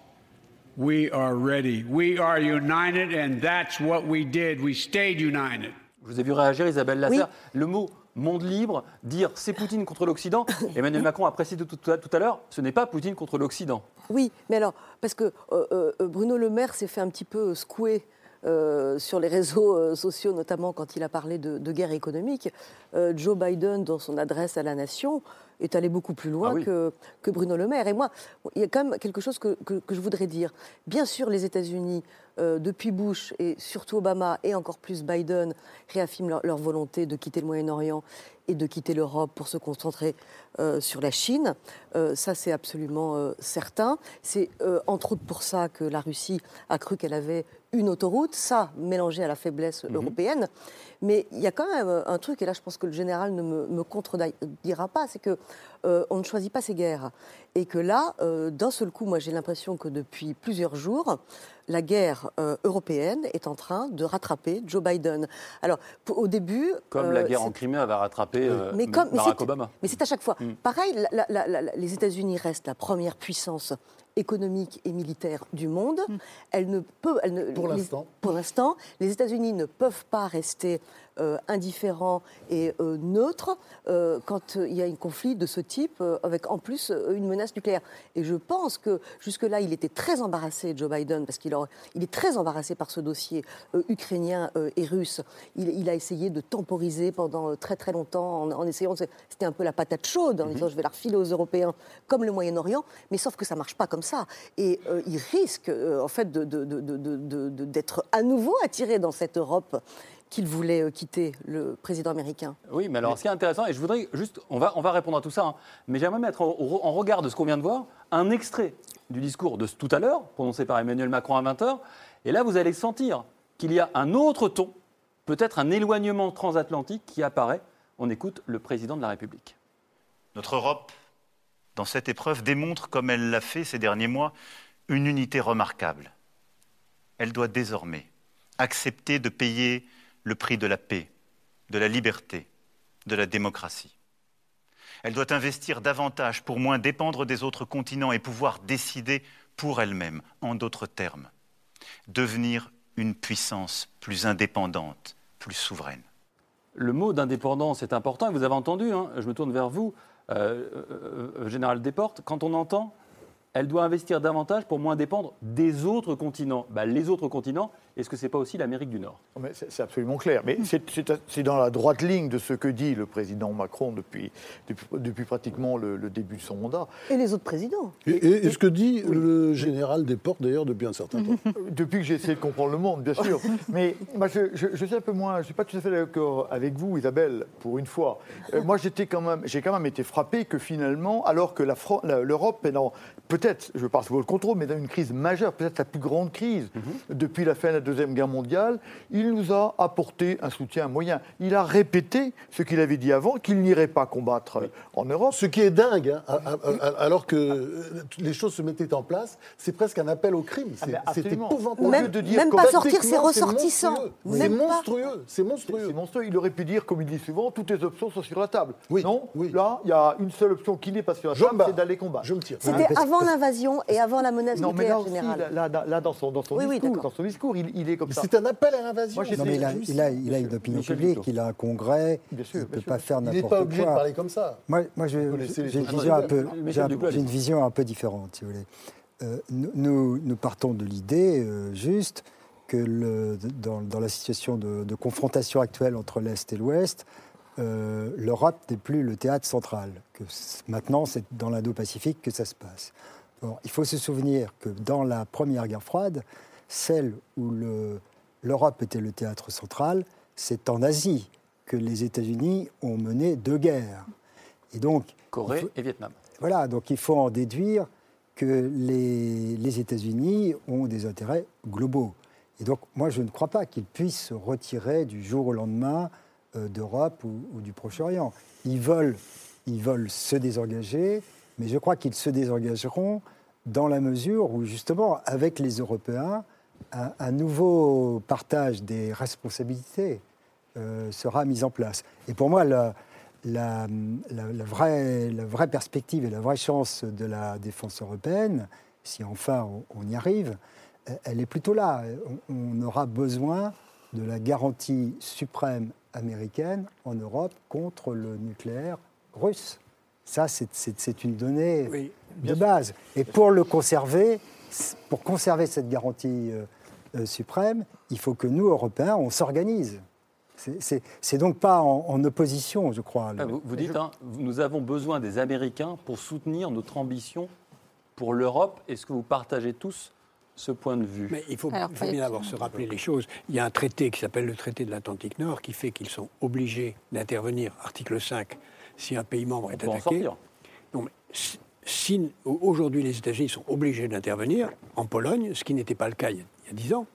We are ready. We are united, and that's what we did. We stayed united. Je vous ai vu réagir, Isabelle Lasser. Oui. Le mot monde libre, dire c'est Poutine contre l'Occident. Emmanuel Macron a précisé tout, tout- tout à l'heure, ce n'est pas Poutine contre l'Occident. Oui, mais alors, parce que euh, euh, Bruno Le Maire s'est fait un petit peu secouer euh, sur les réseaux sociaux, notamment quand il a parlé de, de guerre économique. Joe Biden, dans son adresse à la nation, est allé beaucoup plus loin Ah oui. que, que Bruno Le Maire. Et moi, il y a quand même quelque chose que, que- que je voudrais dire. Bien sûr, les États-Unis, euh, depuis Bush et surtout Obama et encore plus Biden, réaffirment leur, leur volonté de quitter le Moyen-Orient et de quitter l'Europe pour se concentrer euh, sur la Chine. Euh, ça, c'est absolument euh, certain. C'est entre autres pour ça que la Russie a cru qu'elle avait une autoroute, ça mélangé à la faiblesse européenne. Mais il y a quand même un truc, et là je pense que le général ne me, me contredira pas, c'est que on ne choisit pas ses guerres. Et que là, d'un seul coup, moi j'ai l'impression que depuis plusieurs jours, la guerre européenne est en train de rattraper Joe Biden. Alors, au début... Comme la guerre en Crimée avait rattrapé mais comme- Barack Obama. mais c'est à chaque fois. Pareil, la- la- la- la- les États-Unis restent la première puissance économique et militaire du monde. Elle ne peut, elle ne- Pour l'instant. pour l'instant, les États-Unis ne peuvent pas rester euh, indifférents et euh, neutres euh, quand il y a un conflit de ce type, avec en plus une menace nucléaire. Et je pense que jusque-là, il était très embarrassé, Joe Biden, parce qu'il il est très embarrassé par ce dossier ukrainien et russe. Il, il a essayé de temporiser pendant très très longtemps en, en essayant, c'était un peu la patate chaude, en disant je vais la refiler aux Européens comme le Moyen-Orient, mais sauf que ça marche pas comme ça. Et il risque en fait de- de- de- d'être à nouveau attiré dans cette Europe qu'il voulait euh, quitter, le président américain. Oui, mais alors ce qui est intéressant, et je voudrais juste, on va, on va répondre à tout ça, hein, mais j'aimerais mettre en, en regard de ce qu'on vient de voir un extrait du discours de tout à l'heure, prononcé par Emmanuel Macron à 20h, et là vous allez sentir qu'il y a un autre ton, peut-être un éloignement transatlantique qui apparaît. On écoute le président de la République. Notre Europe, dans cette épreuve, démontre, comme elle l'a fait ces derniers mois, une unité remarquable. Elle doit désormais accepter de payer le prix de la paix, de la liberté, de la démocratie. Elle doit investir davantage pour moins dépendre des autres continents et pouvoir décider pour elle-même, en d'autres termes, devenir une puissance plus indépendante, plus souveraine. Le mot d'indépendance est important, et vous avez entendu, hein, je me tourne vers vous, euh, euh, euh, Général Desportes, quand on entend elle doit investir davantage pour moins dépendre des autres continents. Bah, les autres continents, est-ce que ce n'est pas aussi l'Amérique du Nord? Mais C'est absolument clair. Mais c'est- c'est dans la droite ligne de ce que dit le président Macron depuis, depuis, depuis pratiquement le, le début de son mandat. Et les autres présidents. Et, et- et ce que dit le général Desportes, d'ailleurs, depuis un certain temps. Depuis que j'ai essayé de comprendre le monde, bien sûr. Mais je, je- je suis un peu moins, je ne suis pas tout à fait d'accord avec vous, Isabelle, pour une fois. Euh, moi, j'étais quand même, j'ai quand même été frappé que finalement, alors que la Fran- la- l'Europe est dans, peut-être, je parle sous le contrôle, mais dans une crise majeure, peut-être la plus grande crise depuis la fin de la Deuxième Guerre mondiale, il nous a apporté un soutien moyen. Il a répété ce qu'il avait dit avant, qu'il n'irait pas combattre en Europe. Ce qui est dingue, hein, à- à- à- alors que euh, les choses se mettaient en place, c'est presque un appel au crime. C'est ben, c'est absolument. épouvantable. Au Même- lieu de dire même pas sortir ses ressortissants. monstrueux. C'est monstrueux. C'est monstrueux. C'est monstrueux. Il aurait pu dire, comme il dit souvent, toutes les options sont sur la table. Oui, Non oui. Là, il y a une seule option qui n'est pas sur la table, c'est d'aller combattre. Je me tire. C'était avant parce- l'invasion et avant la menace Non, mais nucléaire là aussi, générale. là, là, là, dans son, dans son Oui, oui, discours, d'accord. dans son discours il, il est comme ça. C'est un appel à l'invasion. Non, mais il a, juste- il a, il a une opinion publique, il a un congrès, Bien sûr, il ne peut sûr. pas faire Il n'importe n'est quoi. pas obligé de parler comme ça. Moi, j'ai une vision un peu, une vision un différente, si vous voulez. Euh, nous- nous, nous partons de l'idée euh, juste que le- dans, dans la situation de, de confrontation actuelle entre l'Est et l'Ouest, euh, l'Europe n'est plus le théâtre central. Que maintenant, c'est dans l'Indo-Pacifique que ça se passe. Or, il faut se souvenir que dans la première guerre froide, celle où le- l'Europe était le théâtre central, c'est en Asie que les États-Unis ont mené deux guerres. Et donc, Corée faut- et Vietnam. voilà, donc il faut en déduire que les, les États-Unis ont des intérêts globaux. Et donc, moi, je ne crois pas qu'ils puissent se retirer du jour au lendemain d'Europe ou, du Proche-Orient. Ils veulent, ils veulent se désengager, mais je crois qu'ils se désengageront dans la mesure où, justement, avec les Européens, un, nouveau partage des responsabilités euh, sera mis en place. Et pour moi, la, vraie, perspective et la vraie chance de la défense européenne, si enfin on, y arrive, euh, elle est plutôt là. On aura besoin de la garantie suprême américaine en Europe contre le nucléaire russe. Ça, c'est- une donnée Oui, de base. Et pour le conserver, pour conserver cette garantie euh, euh, suprême, il faut que nous, Européens, on s'organise. C'est- donc pas en, en opposition, je crois. Ah, vous, vous dites, hein, nous avons besoin des Américains pour soutenir notre ambition pour l'Europe. Est-ce que vous partagez tous ce point de vue Mais il faut, Alors, il faut pas- bien d'abord se rappeler les choses. Il y a un traité qui s'appelle le traité de l'Atlantique Nord qui fait qu'ils sont obligés d'intervenir, article 5, si un pays membre est attaqué. sortir. Non, mais si- si- aujourd'hui les États-Unis sont obligés d'intervenir en Pologne, ce qui n'était pas le cas il y a- il y a dix ans,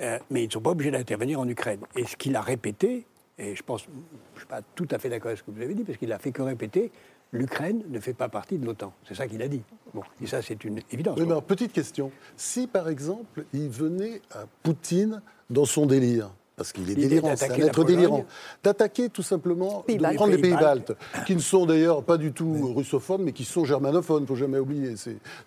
euh, mais ils ne sont pas obligés d'intervenir en Ukraine. Et ce qu'il a répété, et je pense, je ne suis pas tout à fait d'accord avec ce que vous avez dit, parce qu'il a fait que répéter, l'Ukraine ne fait pas partie de l'OTAN. C'est ça qu'il a dit. Bon, et ça, c'est une évidence. Oui, mais alors, petite question. Si, par exemple, il venait à Poutine dans son délire, parce qu'il est délirant, c'est un être délirant, d'attaquer tout simplement, de prendre les Pays baltes, qui ne sont d'ailleurs pas du tout russophones, mais qui sont germanophones, il ne faut jamais oublier.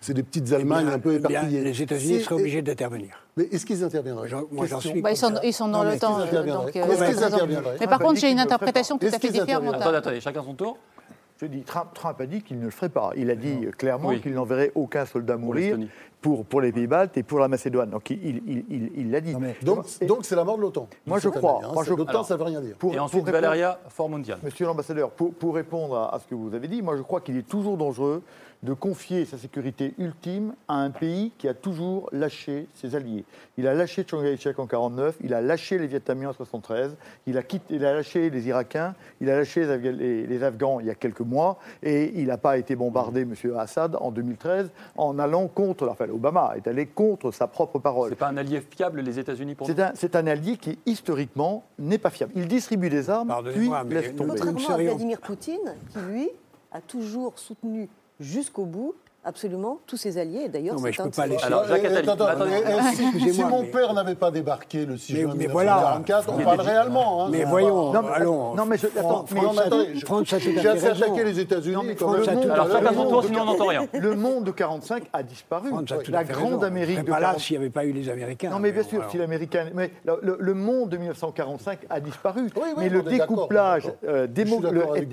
C'est des petites Allemagnes bien- un peu eh éparpillées. les États-Unis seraient obligés d'intervenir. Mais est-ce qu'ils interviendraient? Moi, j'en Question. suis Bah, ils, sont, dans le temps. est-ce qu'ils euh, interviendraient euh, interviendraient? Mais par contre, j'ai une interprétation tout à fait différente. attendez, chacun son tour. Je dis, Trump, Trump a dit qu'il ne le ferait pas. Il a dit clairement Oui. qu'il n'enverrait aucun soldat mourir pour, pour les pays baltes et pour la Macédoine. Donc il il- il- il- il l'a dit. Donc, donc c'est la mort de l'OTAN. Moi, je crois. hein. Moi, je- L'OTAN, alors, ça ne veut rien dire. Pour- Et ensuite, répondre- Valeria, Fort Mondial. Monsieur l'ambassadeur, pour, pour répondre à, à ce que vous avez dit, moi je crois qu'il est toujours dangereux de confier sa sécurité ultime à un pays qui a toujours lâché ses alliés. Il a lâché Chiang Kai-shek en 49, il a lâché les Vietnamiens en 73, il a, quitté, il a lâché les Irakiens, il a lâché les, Afga- les- les Afghans il y a quelques mois, et il n'a pas été bombardé, Monsieur Assad, en 2013, en allant contre, enfin Obama est allé contre sa propre parole. C'est pas un allié fiable, les États-Unis, pour nous C'est un, allié qui, historiquement, n'est pas fiable. Il distribue des armes, puis laisse tomber. Contrairement à Vladimir Poutine, qui lui a toujours soutenu jusqu'au bout absolument tous ses alliés. D'ailleurs, Non, mais c'est je un pas laisser- Alors, Jacques Attali, attends, attendez. eh, si- mon mais- père n'avait pas débarqué le 6 Mais- juin mais voilà. 1944, on parle réellement. hein. Mais voyons. Non, mais- allons. non, mais je- attends, J'ai assez attaqué les États-Unis. Alors, Le chacun son monde tour, de- sinon on n'entend rien. Le monde de 45 a disparu. La grande. Amérique de pas là 45 s'il n'y avait pas eu les Américains. Non, mais bien sûr, si l'américain. Mais le, monde de 1945 a disparu. oui, mais le découplage euh,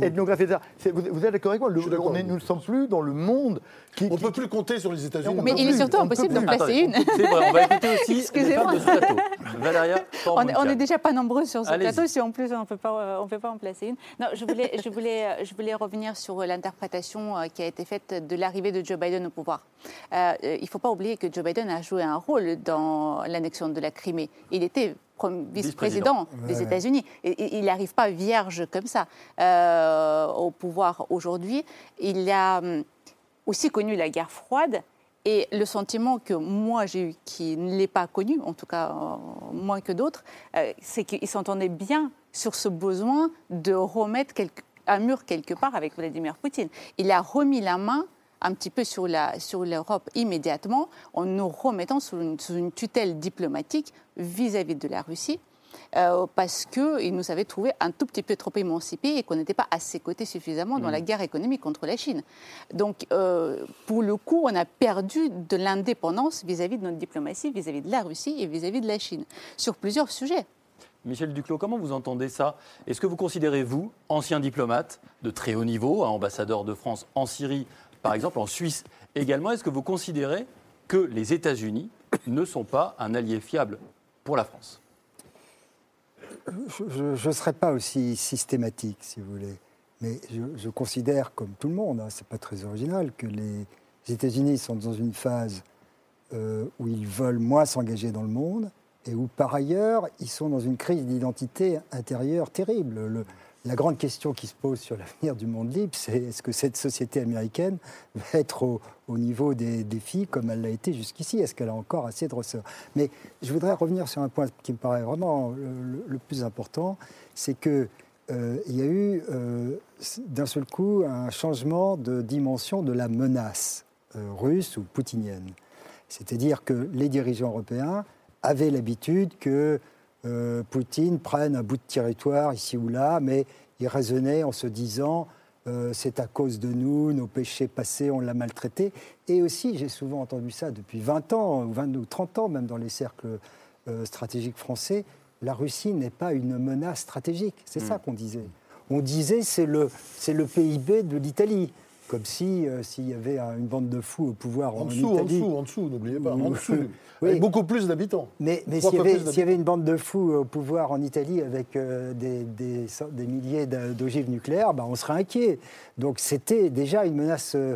ethnographique, vous, êtes d'accord avec moi Nous ne sommes plus dans le monde qui. On ne qui- peut plus compter sur les États-Unis. On Mais il est surtout ne impossible d'en placer une. C'est vrai, on va écouter aussi les Excusez-moi. femmes de ce plateau. Valéria, On n'est déjà pas nombreux sur ce plateau, si en plus on ne peut pas, euh, on peut pas en placer une. Non, je voulais, je voulais, euh, je voulais revenir sur l'interprétation euh, qui a été faite de l'arrivée de Joe Biden au pouvoir. Euh, il ne faut pas oublier que Joe Biden a joué un rôle dans l'annexion de la Crimée. Il était vice-président des. États-Unis. Il n'arrive pas vierge comme ça euh, au pouvoir aujourd'hui. Il a hum, aussi connu la guerre froide. Et le sentiment que moi j'ai eu, qui ne l'ai pas connu, en tout cas euh, moins que d'autres, euh, c'est qu'il s'entendait bien sur ce besoin de remettre quelque- un mur quelque part avec Vladimir Poutine. Il a remis la main un petit peu sur sur l'Europe immédiatement en nous remettant sous une tutelle diplomatique vis-à-vis de la Russie. Euh, parce qu'il nous avait trouvé un tout petit peu trop émancipés et qu'on n'était pas à ses côtés suffisamment dans la guerre économique contre la Chine. Donc, euh, pour le coup, on a perdu de l'indépendance vis-à-vis de notre diplomatie, vis-à-vis de la Russie et vis-à-vis de la Chine, sur plusieurs sujets. Michel Duclos, comment vous entendez ça? Est-ce que vous considérez, vous, ancien diplomate de très haut niveau, ambassadeur de France en Syrie, par exemple, en Suisse également, est-ce que vous considérez que les États-Unis ne sont pas un allié fiable pour la France? Je ne serais pas aussi systématique, si vous voulez. Mais je, considère, comme tout le monde, hein, ce n'est pas très original, que les États-Unis sont dans une phase euh, où ils veulent moins s'engager dans le monde et où, par ailleurs, ils sont dans une crise d'identité intérieure terrible. Le, la grande question qui se pose sur l'avenir du monde libre, c'est est-ce que cette société américaine va être au, niveau des défis comme elle l'a été jusqu'ici? Est-ce qu'elle a encore assez de ressorts? Mais je voudrais revenir sur un point qui me paraît vraiment le, plus important, c'est qu'il euh, y a eu euh, d'un seul coup un changement de dimension de la menace euh, russe ou poutinienne. C'est-à-dire que les dirigeants européens avaient l'habitude que euh, Poutine prenne un bout de territoire ici ou là, mais il raisonnait en se disant euh, c'est à cause de nous, nos péchés passés, on l'a maltraité. Et aussi, j'ai souvent entendu ça depuis 20 ans, ou 20 ou 30 ans, même dans les cercles euh, stratégiques français, la Russie n'est pas une menace stratégique. C'est ça hmm. qu'on disait. On disait c'est le, le PIB de l'Italie comme si euh, s'il y avait une bande de fous au pouvoir en, en dessous, Italie. En dessous, en dessous, n'oubliez pas, en dessous. Avec beaucoup plus d'habitants. Mais, mais s'il y, y, avait une bande de fous au pouvoir en Italie avec euh, des, des, des, milliers d'ogives nucléaires, bah, on serait inquiet. Donc c'était déjà une menace euh,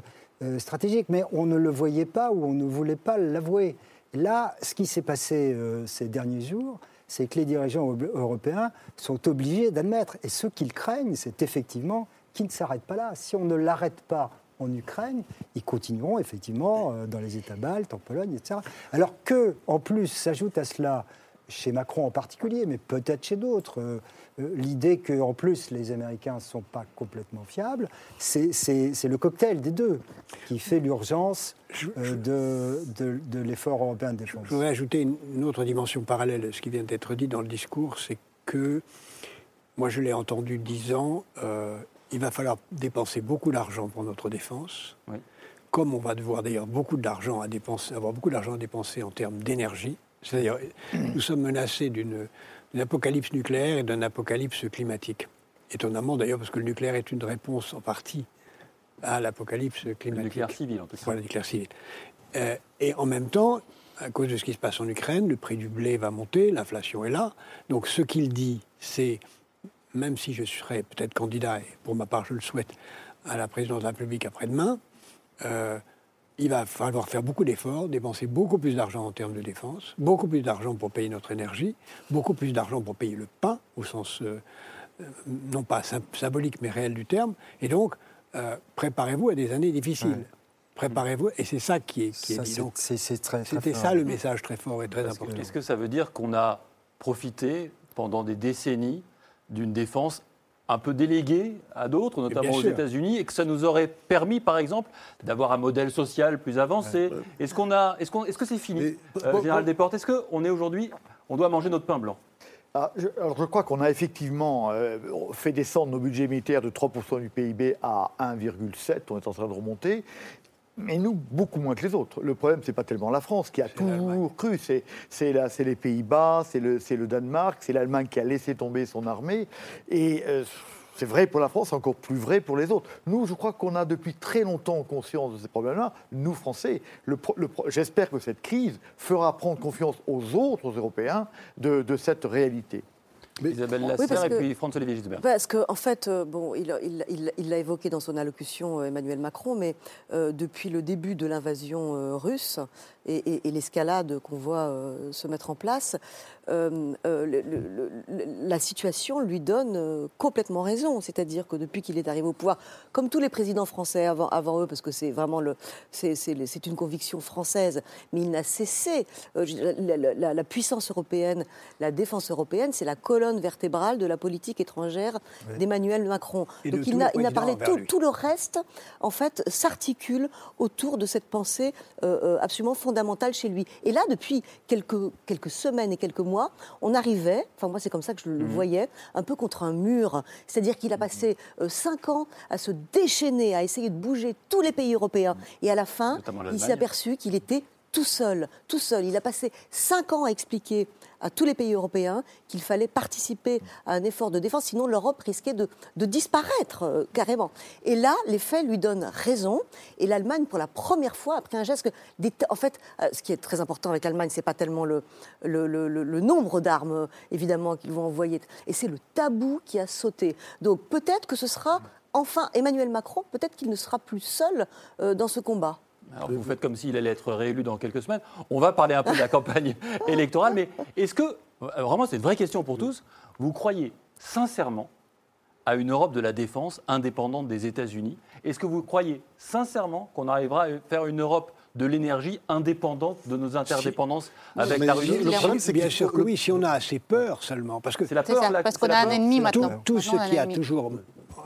stratégique, mais on ne le voyait pas ou on ne voulait pas l'avouer. Là, ce qui s'est passé ces derniers jours, c'est que les dirigeants européens sont obligés d'admettre. Et ce qu'ils craignent, c'est effectivement qui ne s'arrête pas là. Si on ne l'arrête pas en Ukraine, ils continueront effectivement euh, dans les États baltes, en Pologne, etc. Alors que, en plus, s'ajoute à cela, chez Macron en particulier, mais peut-être chez d'autres, euh, euh, l'idée qu'en plus les Américains ne sont pas complètement fiables, c'est le cocktail des deux qui fait l'urgence de, de, l'effort européen de défense. Je voudrais ajouter une, autre dimension parallèle à ce qui vient d'être dit dans le discours, c'est que, moi je l'ai entendu dix ans, il va falloir dépenser beaucoup d'argent pour notre défense. Comme on va devoir d'ailleurs beaucoup d'argent à dépenser, avoir beaucoup d'argent à dépenser en termes d'énergie. C'est-à-dire, nous sommes menacés d'une apocalypse nucléaire et d'un apocalypse climatique. Étonnamment d'ailleurs, parce que le nucléaire est une réponse en partie à l'apocalypse climatique. Le nucléaire civil, en tout cas. Voilà, le nucléaire civil. Euh, et en même temps, à cause de ce qui se passe en Ukraine, le prix du blé va monter, l'inflation est là. Donc ce qu'il dit, c'est même si je serai peut-être candidat, et pour ma part je le souhaite, à la présidence de la République après-demain, euh, il va falloir faire beaucoup d'efforts, dépenser beaucoup plus d'argent en termes de défense, beaucoup plus d'argent pour payer notre énergie, beaucoup plus d'argent pour payer le pain, au sens euh, euh, non pas symbolique mais réel du terme. Et donc, préparez-vous à des années difficiles. Préparez-vous, et c'est ça qui est, qui C'était ça le message très fort et très important. Est-ce que ça veut dire qu'on a profité pendant des décennies d'une défense un peu déléguée à d'autres, notamment aux États-Unis, et que ça nous aurait permis, par exemple, d'avoir un modèle social plus avancé. Est-ce qu'on a, est-ce qu'on, est-ce que c'est fini, euh, Général Desportes Est-ce qu'on est aujourd'hui, on doit manger notre pain blanc? Ah, je, alors je crois qu'on a effectivement euh, fait descendre nos budgets militaires de 3% du PIB à 1,7, on est en train de remonter. Mais nous, beaucoup moins que les autres. Le problème, ce n'est pas tellement la France qui a toujours cru. C'est les Pays-Bas, c'est le, le, Danemark, c'est l'Allemagne qui a laissé tomber son armée. Et euh, c'est vrai pour la France, c'est encore plus vrai pour les autres. Nous, je crois qu'on a depuis très longtemps conscience de ces problèmes-là, nous, Français. J'espère que cette crise fera prendre confiance aux autres Européens de, de cette réalité. Isabelle Lasserre et puis François-Olivier Gisbert. Parce qu'en en fait, euh, bon, il l'a il, évoqué dans son allocution, euh, Emmanuel Macron, mais euh, depuis le début de l'invasion russe et, l'escalade qu'on voit se mettre en place, la situation lui donne complètement raison. C'est-à-dire que depuis qu'il est arrivé au pouvoir, comme tous les présidents français avant, avant eux, parce que c'est vraiment le, c'est une conviction française, mais il n'a cessé. La, la, puissance européenne, la défense européenne, c'est la colonne vertébrale de la politique étrangère d'Emmanuel Macron. Donc il n'a parlé tout, tout le reste, en fait, s'articule autour de cette pensée euh, euh, absolument fondamentale fondamentale chez lui. Et là, depuis quelques, quelques semaines et quelques mois, on arrivait, enfin moi c'est comme ça que je le Mhm. voyais, un peu contre un mur. C'est-à-dire qu'il a passé euh, cinq ans à se déchaîner, à essayer de bouger tous les pays européens. Et à la fin, il s'est aperçu qu'il était tout seul, tout seul. Il a passé cinq ans à expliquer à tous les pays européens qu'il fallait participer à un effort de défense, sinon l'Europe risquait de, disparaître euh, carrément. Et là, les faits lui donnent raison, et l'Allemagne, pour la première fois, a pris un geste en fait, euh, ce qui est très important avec l'Allemagne, c'est pas tellement le, nombre d'armes, euh, évidemment, qu'ils vont envoyer, et c'est le tabou qui a sauté. Donc peut-être que ce sera enfin Emmanuel Macron, peut-être qu'il ne sera plus seul dans ce combat. Alors vous faites comme s'il allait être réélu dans quelques semaines. On va parler un peu de la campagne électorale, mais est-ce que, euh, vraiment c'est une vraie question pour tous, vous croyez sincèrement à une Europe de la défense indépendante des États-Unis? Est-ce que vous croyez sincèrement qu'on arrivera à faire une Europe de l'énergie indépendante de nos interdépendances avec mais la Russie le problème, c'est bien sûr que oui, si on a assez peur seulement, parce que C'est la peur, ça, la- parce qu'on c'est a la un peur. ennemi Tout- maintenant. Tout, ce qui a toujours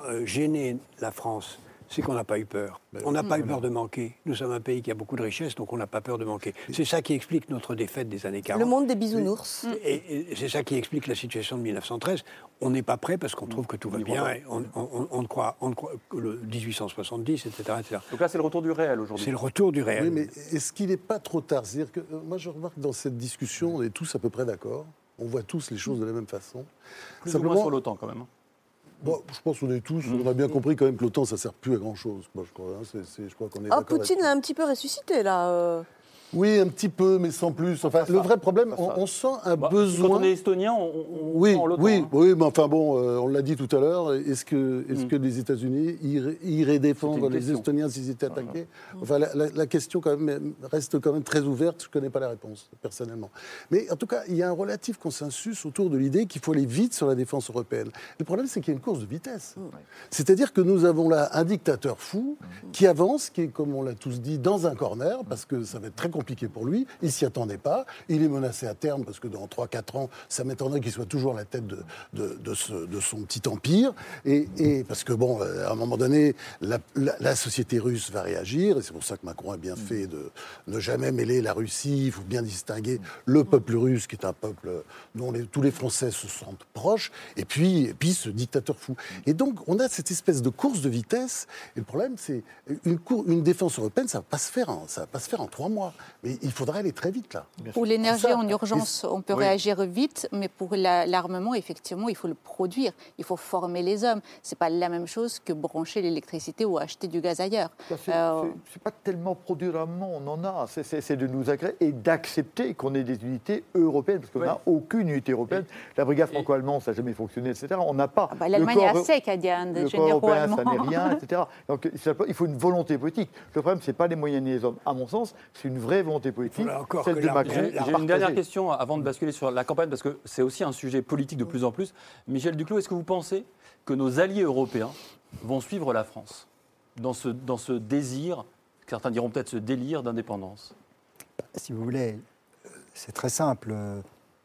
euh, gêné la France, c'est qu'on n'a pas eu peur. On n'a pas eu peur de manquer. Nous sommes un pays qui a beaucoup de richesses, donc on n'a pas peur de manquer. C'est ça qui explique notre défaite des années 40. Le monde des bisounours. Et, et c'est ça qui explique la situation de 1913. On n'est pas prêt parce qu'on trouve que tout va bien. On, on- on ne croit, on ne croit que le 1870, etc. etc. Donc là, c'est le retour du réel aujourd'hui. C'est le retour du réel. Oui, mais est-ce qu'il n'est pas trop tard? C'est-à-dire que euh, moi, je remarque que dans cette discussion, on est tous à peu près d'accord. On voit tous les choses de la même façon. Plus ou moins sur l'OTAN quand même. Bon, je pense qu'on est tous, on a bien compris quand même que l'OTAN, ça ne sert plus à grand-chose. Moi, je crois, hein, c'est- c'est- je crois qu'on est Ah, Poutine l'a un petit peu ressuscité, là. Oui, un petit peu, mais sans plus. Enfin, le vrai problème, on, on sent un Bah, besoin. Quand on est estonien, on, on Oui, prend l'OTAN, oui, hein. oui, mais enfin bon, euh, on l'a dit tout à l'heure. Est-ce que, est-ce Mm. que les États-Unis iraient, iraient défendre les question. Estoniens s'ils étaient attaqués? Enfin, la, la- la question quand même reste quand même très ouverte. Je ne connais pas la réponse personnellement. Mais en tout cas, il y a un relatif consensus autour de l'idée qu'il faut aller vite sur la défense européenne. Le problème, c'est qu'il y a une course de vitesse. C'est-à-dire que nous avons là un dictateur fou qui avance, qui est, comme on l'a tous dit, dans un corner, parce que ça va être très compliqué pour lui. Il s'y attendait pas. Il est menacé à terme, parce que dans 3-4 ans, ça m'étonnerait qu'il soit toujours à la tête de, de, son petit empire. Et, parce que, bon, euh, à un moment donné, la, société russe va réagir, et c'est pour ça que Macron a bien fait de ne jamais mêler la Russie. Il faut bien distinguer le peuple russe, qui est un peuple dont tous les Français se sentent proches, et puis, puis ce dictateur fou. Et donc, on a cette espèce de course de vitesse. Et le problème, c'est une défense européenne, ça ne va pas se faire en, ça va pas se faire en trois mois. Mais il faudrait aller très vite là. Pour l'énergie en urgence, on peut oui. réagir vite, mais pour la- l'armement, effectivement, il faut le produire, il faut former les hommes. C'est pas la même chose que brancher l'électricité ou acheter du gaz ailleurs. Bah, C'est Euh, pas tellement produire l'armement, on en a. C'est- de nous agréer et d'accepter qu'on ait des unités européennes, parce qu'on n'a aucune unité européenne. La brigade franco-allemande, ça n'a jamais fonctionné, etc. On n'a pas. bah, le L'Allemagne corps- est assez canadienne, des le corps généraux européen, ça allemands. n'est rien, etc. Donc il faut une volonté politique. Le problème, c'est pas les moyens ni les hommes. À mon sens, c'est une vraie volonté politique, celle de Macron. J'ai une dernière question avant de basculer sur la campagne, parce que c'est aussi un sujet politique de plus en plus. Michel Duclos, est-ce que vous pensez que nos alliés européens vont suivre la France dans ce, dans ce désir, certains diront peut-être ce délire d'indépendance? Si vous voulez, c'est très simple.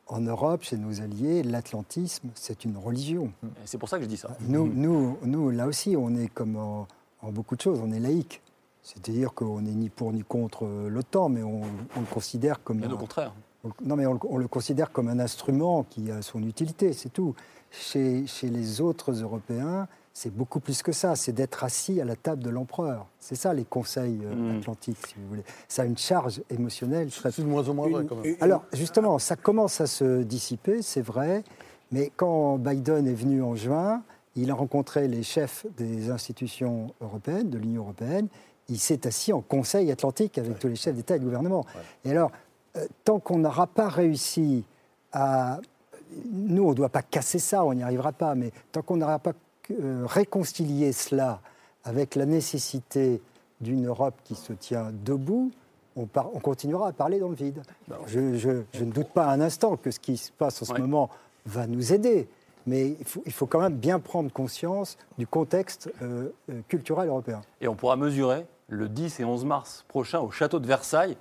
En Europe, chez nos alliés, l'atlantisme, c'est une religion. C'est pour ça que je dis ça. Nous, nous, nous, là aussi, on est comme en, en beaucoup de choses, on est laïque. C'est-à-dire qu'on n'est ni pour ni contre euh, l'OTAN, mais on, on le considère comme. Bien un- au contraire. on- non, mais on, le- on le considère comme un instrument qui a son utilité, c'est tout. Chez, chez les autres Européens, c'est beaucoup plus que ça. C'est d'être assis à la table de l'empereur. C'est ça les conseils euh, Mm. atlantiques, si vous voulez. Ça a une charge émotionnelle. C'est de moins en moins vrai, quand même. Alors, justement, ça commence à se dissiper, c'est vrai. Mais quand Biden est venu en juin, il a rencontré les chefs des institutions européennes, de l'Union européenne. Il s'est assis en Conseil atlantique avec tous les chefs d'État et de gouvernement. Et alors, euh, tant qu'on n'aura pas réussi à... Nous, on ne doit pas casser ça, on n'y arrivera pas, mais tant qu'on n'aura pas euh, réconcilié cela avec la nécessité d'une Europe qui se tient debout, on, par- on continuera à parler dans le vide. Je, je- je ne doute pas un instant que ce qui se passe en ce Ouais. moment va nous aider, mais il faut, il faut quand même bien prendre conscience du contexte euh, culturel européen. Et on pourra mesurer le 10 et 11 mars prochain au château de Versailles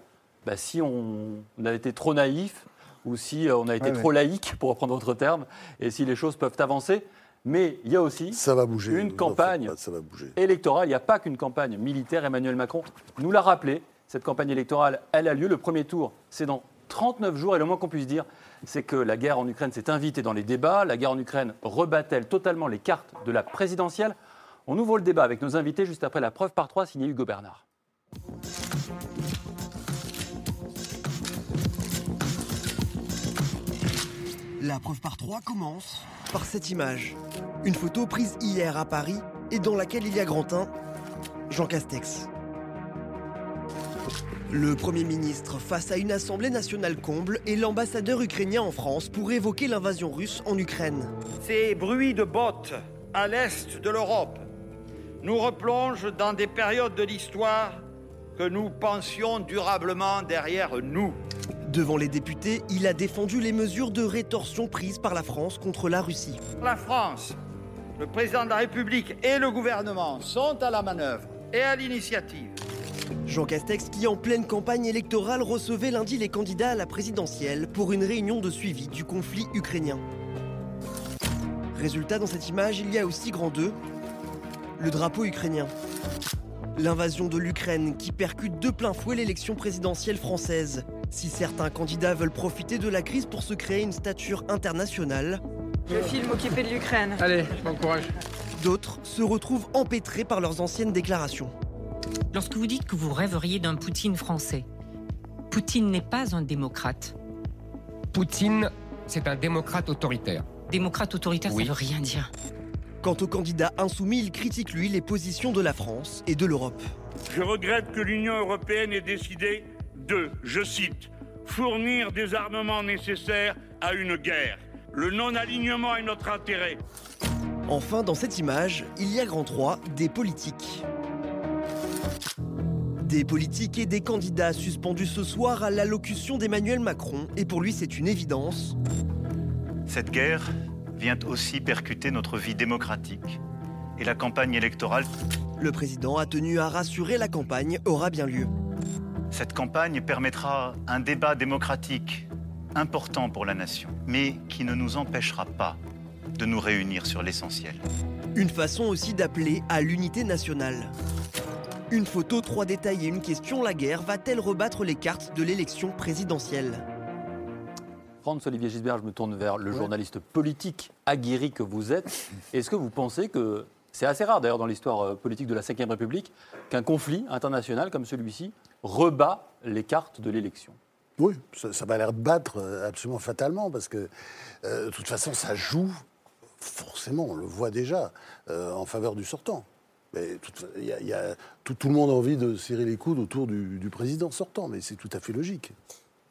bah, si on a été trop naïf ou si euh, on a été Ouais, trop ouais. laïque, pour reprendre votre terme, et si les choses peuvent avancer. Mais il y a aussi Ça va bouger. une campagne faites pas, ça va bouger. électorale. Il n'y a pas qu'une campagne militaire. Emmanuel Macron nous l'a rappelé. Cette campagne électorale, elle a lieu. Le premier tour, c'est dans 39 jours. Et le moins qu'on puisse dire, c'est que la guerre en Ukraine s'est invitée dans les débats. La guerre en Ukraine rebat-elle totalement les cartes de la présidentielle On ouvre le débat avec nos invités juste après la preuve par trois signée Hugo Bernard. La preuve par trois commence par cette image. Une photo prise hier à Paris et dans laquelle il y a Grantin, Jean Castex. Le Premier ministre face à une Assemblée nationale comble et l'ambassadeur ukrainien en France pour évoquer l'invasion russe en Ukraine. Ces bruits de bottes à l'est de l'Europe nous replongent dans des périodes de l'histoire que nous pensions durablement derrière nous. Devant les députés, il a défendu les mesures de rétorsion prises par la France contre la Russie. La France, le président de la République et le gouvernement sont à la manœuvre et à l'initiative. Jean Castex qui en pleine campagne électorale recevait lundi les candidats à la présidentielle pour une réunion de suivi du conflit ukrainien. Résultat, dans cette image, il y a aussi grand 2, le drapeau ukrainien. L'invasion de l'Ukraine qui percute de plein fouet l'élection présidentielle française. Si certains candidats veulent profiter de la crise pour se créer une stature internationale, Le film occupé de l'Ukraine. Allez, bon courage. D'autres se retrouvent empêtrés par leurs anciennes déclarations. Lorsque vous dites que vous rêveriez d'un Poutine français, Poutine n'est pas un démocrate. Poutine, c'est un démocrate autoritaire. Démocrate autoritaire, Oui. ça veut rien dire. Quant au candidat insoumis, il critique lui les positions de la France et de l'Europe. Je regrette que l'Union européenne ait décidé de, je cite, fournir des armements nécessaires à une guerre. Le non-alignement est notre intérêt. Enfin, dans cette image, il y a grand 3, des politiques. Des politiques et des candidats suspendus ce soir à l'allocution d'Emmanuel Macron, et pour lui c'est une évidence. Cette guerre vient aussi percuter notre vie démocratique et la campagne électorale. Le président a tenu à rassurer la campagne aura bien lieu. Cette campagne permettra un débat démocratique important pour la nation, mais qui ne nous empêchera pas de nous réunir sur l'essentiel. Une façon aussi d'appeler à l'unité nationale. Une photo, trois détails et une question, la guerre va-t-elle rebattre les cartes de l'élection présidentielle? Franz-Olivier Gisbert, je me tourne vers le journaliste politique aguerri que vous êtes. Est-ce que vous pensez que c'est assez rare d'ailleurs dans l'histoire euh, politique de la Ve République qu'un conflit international comme celui-ci rebat les cartes de l'élection? Oui, ça, ça va l'air battre euh, absolument fatalement, parce que euh, de toute façon, ça joue forcément, on le voit déjà, euh, en faveur du sortant. Mais il y a- il y a- tout, tout le monde a envie de serrer les coudes autour du, du président sortant, mais c'est tout à fait logique.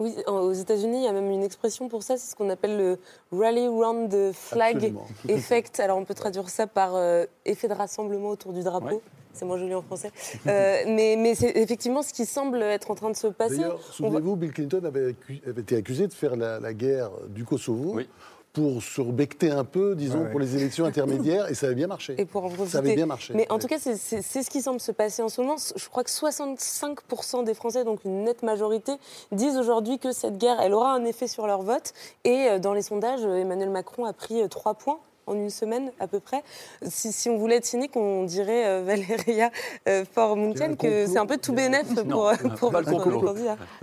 Oui, aux États-Unis, il y a même une expression pour ça, c'est ce qu'on appelle le Rally Round the Flag Absolument. Effect. Alors on peut traduire ça par euh, effet de rassemblement autour du drapeau. C'est moins joli en français. Euh, mais mais c'est effectivement ce qui semble être en train de se passer. D'ailleurs, On va- souvenez-vous, Bill Clinton avait, accu- avait été accusé de faire la, la guerre du Kosovo pour surbecter un peu, disons, Ouais, pour les élections intermédiaires, et ça avait bien marché. Et pour en profiter. Ça avait bien marché. Mais en tout cas, c'est- ce qui semble se passer en ce moment. Je crois que 65% des Français, donc une nette majorité, disent aujourd'hui que cette guerre, elle aura un effet sur leur vote. Et euh, dans les sondages, euh, Emmanuel Macron a pris 3 points en une semaine à peu près. Si, si on voulait être cynique, on dirait euh, Valéria euh, Faure-Munken que c'est un peu tout bénef pour, euh, pas.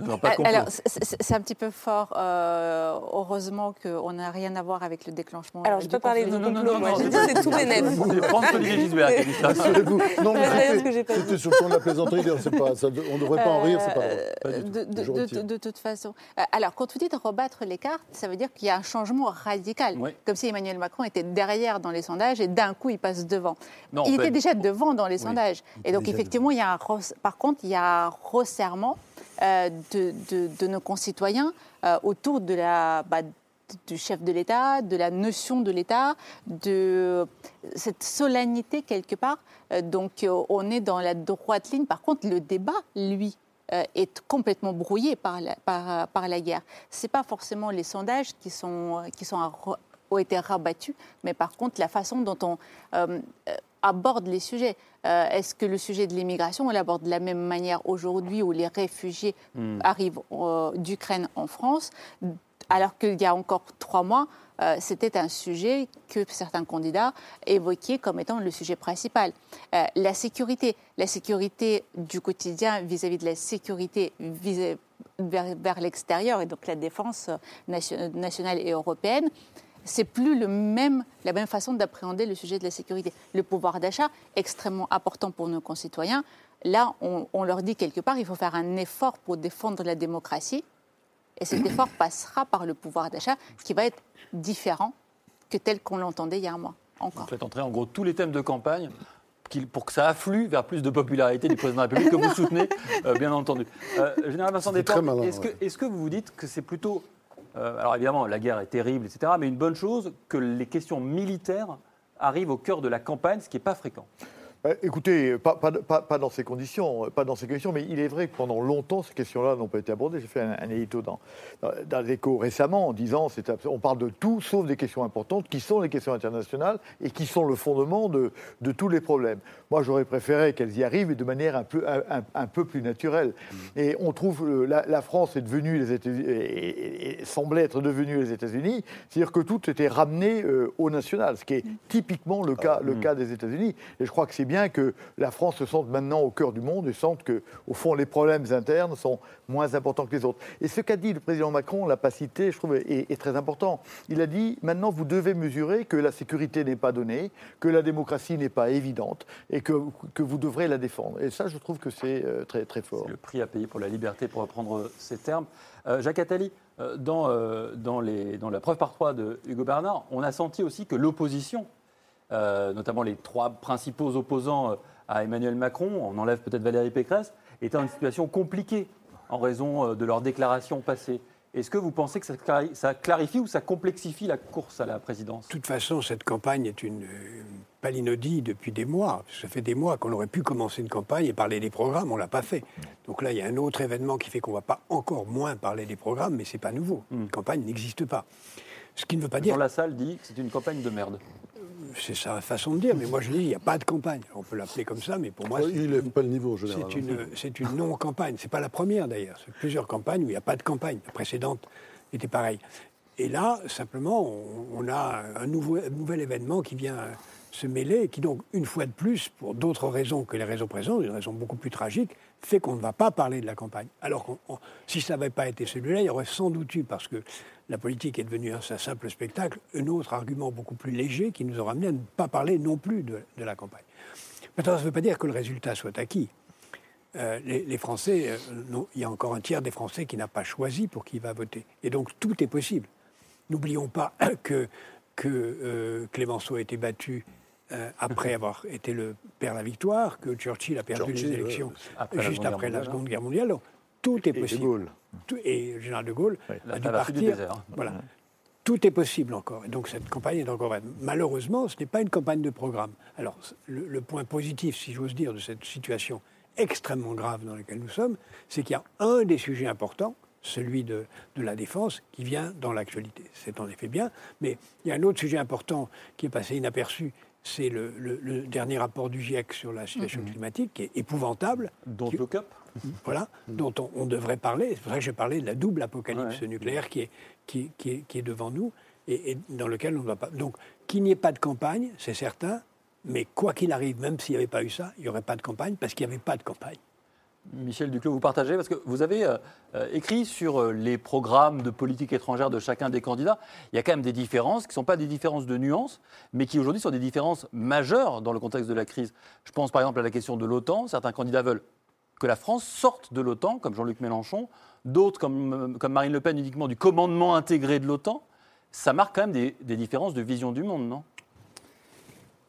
Non, pas complot. Alors, c'est- un petit peu fort. euh, heureusement qu'on n'a rien à voir avec le déclenchement. Alors, euh, je peux parler du complot, moi. J'ai dit c'est tout bénef. Non, mais c'était- sur le de la plaisanterie, pas- ça- on ne devrait pas en rire, c'est pas Euh, de, de- Je de- de toute façon. Euh, Alors, quand vous dites rebattre les cartes, ça veut dire qu'il y a un changement radical. Comme si Emmanuel Macron était derrière dans les sondages et d'un coup, il passe devant. Non, il était fait- déjà devant dans les Oui, sondages. Et donc, effectivement, il y a un par contre, il y a un resserrement euh, de, de- de nos concitoyens euh, autour de la. bah, du chef de l'État, de la notion de l'État, de cette solennité quelque part. Euh, donc on est dans la droite ligne. Par contre, le débat, lui, est complètement brouillé par la, par, par la guerre. Ce n'est pas forcément les sondages qui, sont, qui sont à ont été rabattus, mais par contre la façon dont on euh, euh, aborde les sujets. Euh, Est-ce que le sujet de l'immigration, on l'aborde de la même manière aujourd'hui où les réfugiés Hmm. arrivent euh, d'Ukraine en France Alors qu'il y a encore trois mois, euh, c'était un sujet que certains candidats évoquaient comme étant le sujet principal. Euh, la sécurité, la sécurité du quotidien vis-à-vis de la sécurité vers, l'extérieur et donc la défense nationale et européenne, c'est plus le même, la même façon d'appréhender le sujet de la sécurité. Le pouvoir d'achat, extrêmement important pour nos concitoyens. Là, on, on leur dit quelque part, il faut faire un effort pour défendre la démocratie. Et cet effort passera par le pouvoir d'achat qui va être différent que tel qu'on l'entendait il y a un mois. Encore. Vous faites entrer en gros tous les thèmes de campagne pour que ça afflue vers plus de popularité du président de la République que vous soutenez, euh, bien entendu. Euh, Général Vincent Desportes, est-ce que, est que, vous vous dites que c'est plutôt... Euh, alors évidemment, la guerre est terrible, etc., mais une bonne chose que les questions militaires arrivent au cœur de la campagne, ce qui n'est pas fréquent écoutez, pas, dans ces conditions, euh, pas dans ces conditions, mais il est vrai que pendant longtemps, ces questions-là n'ont pas été abordées. J'ai fait un, édito dans, dans, l'écho récemment en disant on parle de tout sauf des questions importantes, qui sont les questions internationales et qui sont le fondement de, tous les problèmes. Moi, j'aurais préféré qu'elles y arrivent de manière un peu, un, peu plus naturelle. Mmh. Et on trouve euh, la, la France est devenue les États et, semblait être devenue les États-Unis, c'est-à-dire que tout était ramené au national, ce qui est mmh. typiquement le cas, le mmh. cas des États-Unis. Et je crois que c'est bien que la France se sente maintenant au cœur du monde et sente que, au fond, les problèmes internes sont moins importants que les autres. Et ce qu'a dit le président Macron, l'a je trouve, est, très important. Il a dit maintenant, vous devez mesurer que la sécurité n'est pas donnée, que la démocratie n'est pas évidente et que, que vous devrez la défendre. Et ça, je trouve que c'est euh, très, très fort. Le prix à payer pour la liberté, pour reprendre ces termes. Euh, Jacques Attali, euh, dans, les, dans la preuve par trois de Hugo Bernard, on a senti aussi que l'opposition notamment les trois principaux opposants euh, à Emmanuel Macron, on enlève peut-être Valérie Pécresse, étaient dans une situation compliquée en raison euh, de leurs déclarations passées. Est-ce que vous pensez que ça clarifie ou ça complexifie la course à la présidence? De toute façon, cette campagne est une palinodie depuis des mois. Ça fait des mois qu'on aurait pu commencer une campagne et parler des programmes, on ne l'a pas fait. Donc là, il y a un autre événement qui fait qu'on ne va pas encore moins parler des programmes, mais ce n'est pas nouveau. Une hmm. campagne n'existe pas. Ce qui ne veut pas dire. la salle dit que c'est une campagne de merde c'est sa façon de dire, mais moi je dis, il n'y a pas de campagne. On peut l'appeler comme ça, mais pour moi. Il pas le niveau, généralement. C'est une, non-campagne. C'est pas la première d'ailleurs. C'est plusieurs campagnes où il n'y a pas de campagne. La précédente était pareille. Et là, simplement, on, a un, nouveau, nouvel événement qui vient se mêler, et qui donc, une fois de plus, pour d'autres raisons que les raisons présentes, une raison beaucoup plus tragique, fait qu'on ne va pas parler de la campagne. Alors si ça n'avait pas été celui-là, il y aurait sans doute eu, parce que la politique est devenue un, simple spectacle, un autre argument beaucoup plus léger qui nous aura amené à ne pas parler non plus de, la campagne. Maintenant, ça ne veut pas dire que le résultat soit acquis. Euh, les, Français, euh, il y a encore un tiers des Français qui n'a pas choisi pour qui il va voter. Et donc tout est possible. N'oublions pas que, que euh, Clémenceau a été battu après avoir été le père de la victoire, que Churchill a perdu les élections juste après la Seconde Guerre mondiale. tout est possible et le général de Gaulle a dû partir. Hein. Voilà. Tout est possible encore. Et donc cette campagne est encore Malheureusement, ce n'est pas une campagne de programme. Alors, le, point positif, si j'ose dire, de cette situation extrêmement grave dans laquelle nous sommes, c'est qu'il y a un des sujets importants, celui de, de la défense, qui vient dans l'actualité. C'est en effet bien, mais il y a un autre sujet important qui est passé inaperçu, c'est le, dernier rapport du GIEC sur la situation mm-hmm. climatique, qui est épouvantable. Dont le cap voilà, dont on, devrait parler. C'est vrai que j'ai parlé de la double apocalypse nucléaire qui est, qui, est, qui, est, devant nous et, dans lequel on ne va pas. Donc, qu'il n'y ait pas de campagne, c'est certain, mais quoi qu'il arrive, même s'il n'y avait pas eu ça, il n'y aurait pas de campagne parce qu'il n'y avait pas de campagne. Michel Duclos, vous partagez Parce que vous avez euh, euh, écrit sur euh, les programmes de politique étrangère de chacun des candidats. Il y a quand même des différences qui ne sont pas des différences de nuances, mais qui aujourd'hui sont des différences majeures dans le contexte de la crise. Je pense par exemple à la question de l'OTAN. Certains candidats veulent que la France sorte de l'OTAN, comme Jean-Luc Mélenchon, d'autres, comme, Marine Le Pen, uniquement du commandement intégré de l'OTAN, ça marque quand même des, différences de vision du monde, non?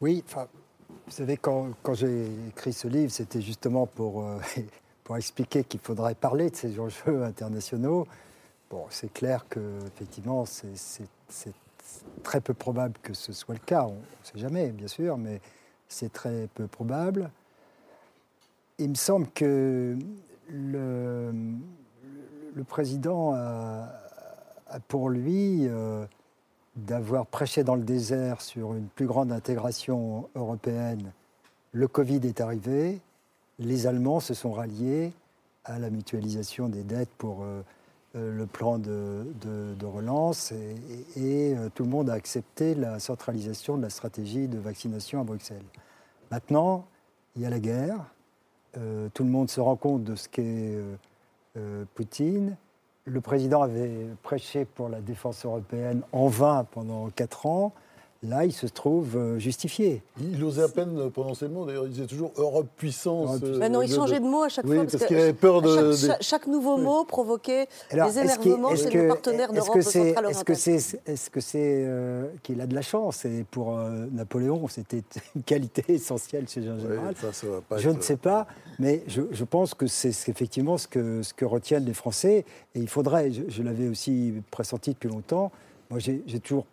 Oui, enfin, vous savez, quand, j'ai écrit ce livre, c'était justement pour, pour expliquer qu'il faudrait parler de ces enjeux internationaux. Bon, c'est clair que effectivement, c'est très peu probable que ce soit le cas. On ne sait jamais, bien sûr, mais c'est très peu probable il me semble que le, président a, pour lui euh, d'avoir prêché dans le désert sur une plus grande intégration européenne. Le Covid est arrivé, les Allemands se sont ralliés à la mutualisation des dettes pour euh, euh, le plan de, relance et, euh, tout le monde a accepté la centralisation de la stratégie de vaccination à Bruxelles. Maintenant, il y a la guerre, tout le monde se rend compte de ce qu'est Poutine. Le président avait prêché pour la défense européenne en vain pendant quatre ans. Là, il se trouve euh, justifié. Il osait à peine prononcer le mot, d'ailleurs, il disait toujours Europe puissance. Europe euh, Ben non, il changeait de mot à chaque oui, fois. parce que qu'il avait peur de. chaque, des- chaque- nouveau mot provoquait Alors, des énervements est-ce chez que- nos partenaires d'Europe que c'est- centrale Est-ce que c'est est-ce que c'est euh, qu'il a de la chance Et pour euh, Napoléon, c'était une qualité essentielle chez un général. ça, ça va pas je être- ne sais pas, mais je, je pense que c'est effectivement ce que, ce que retiennent les Français. Et il faudrait, je, je l'avais aussi pressenti depuis longtemps, moi j'ai toujours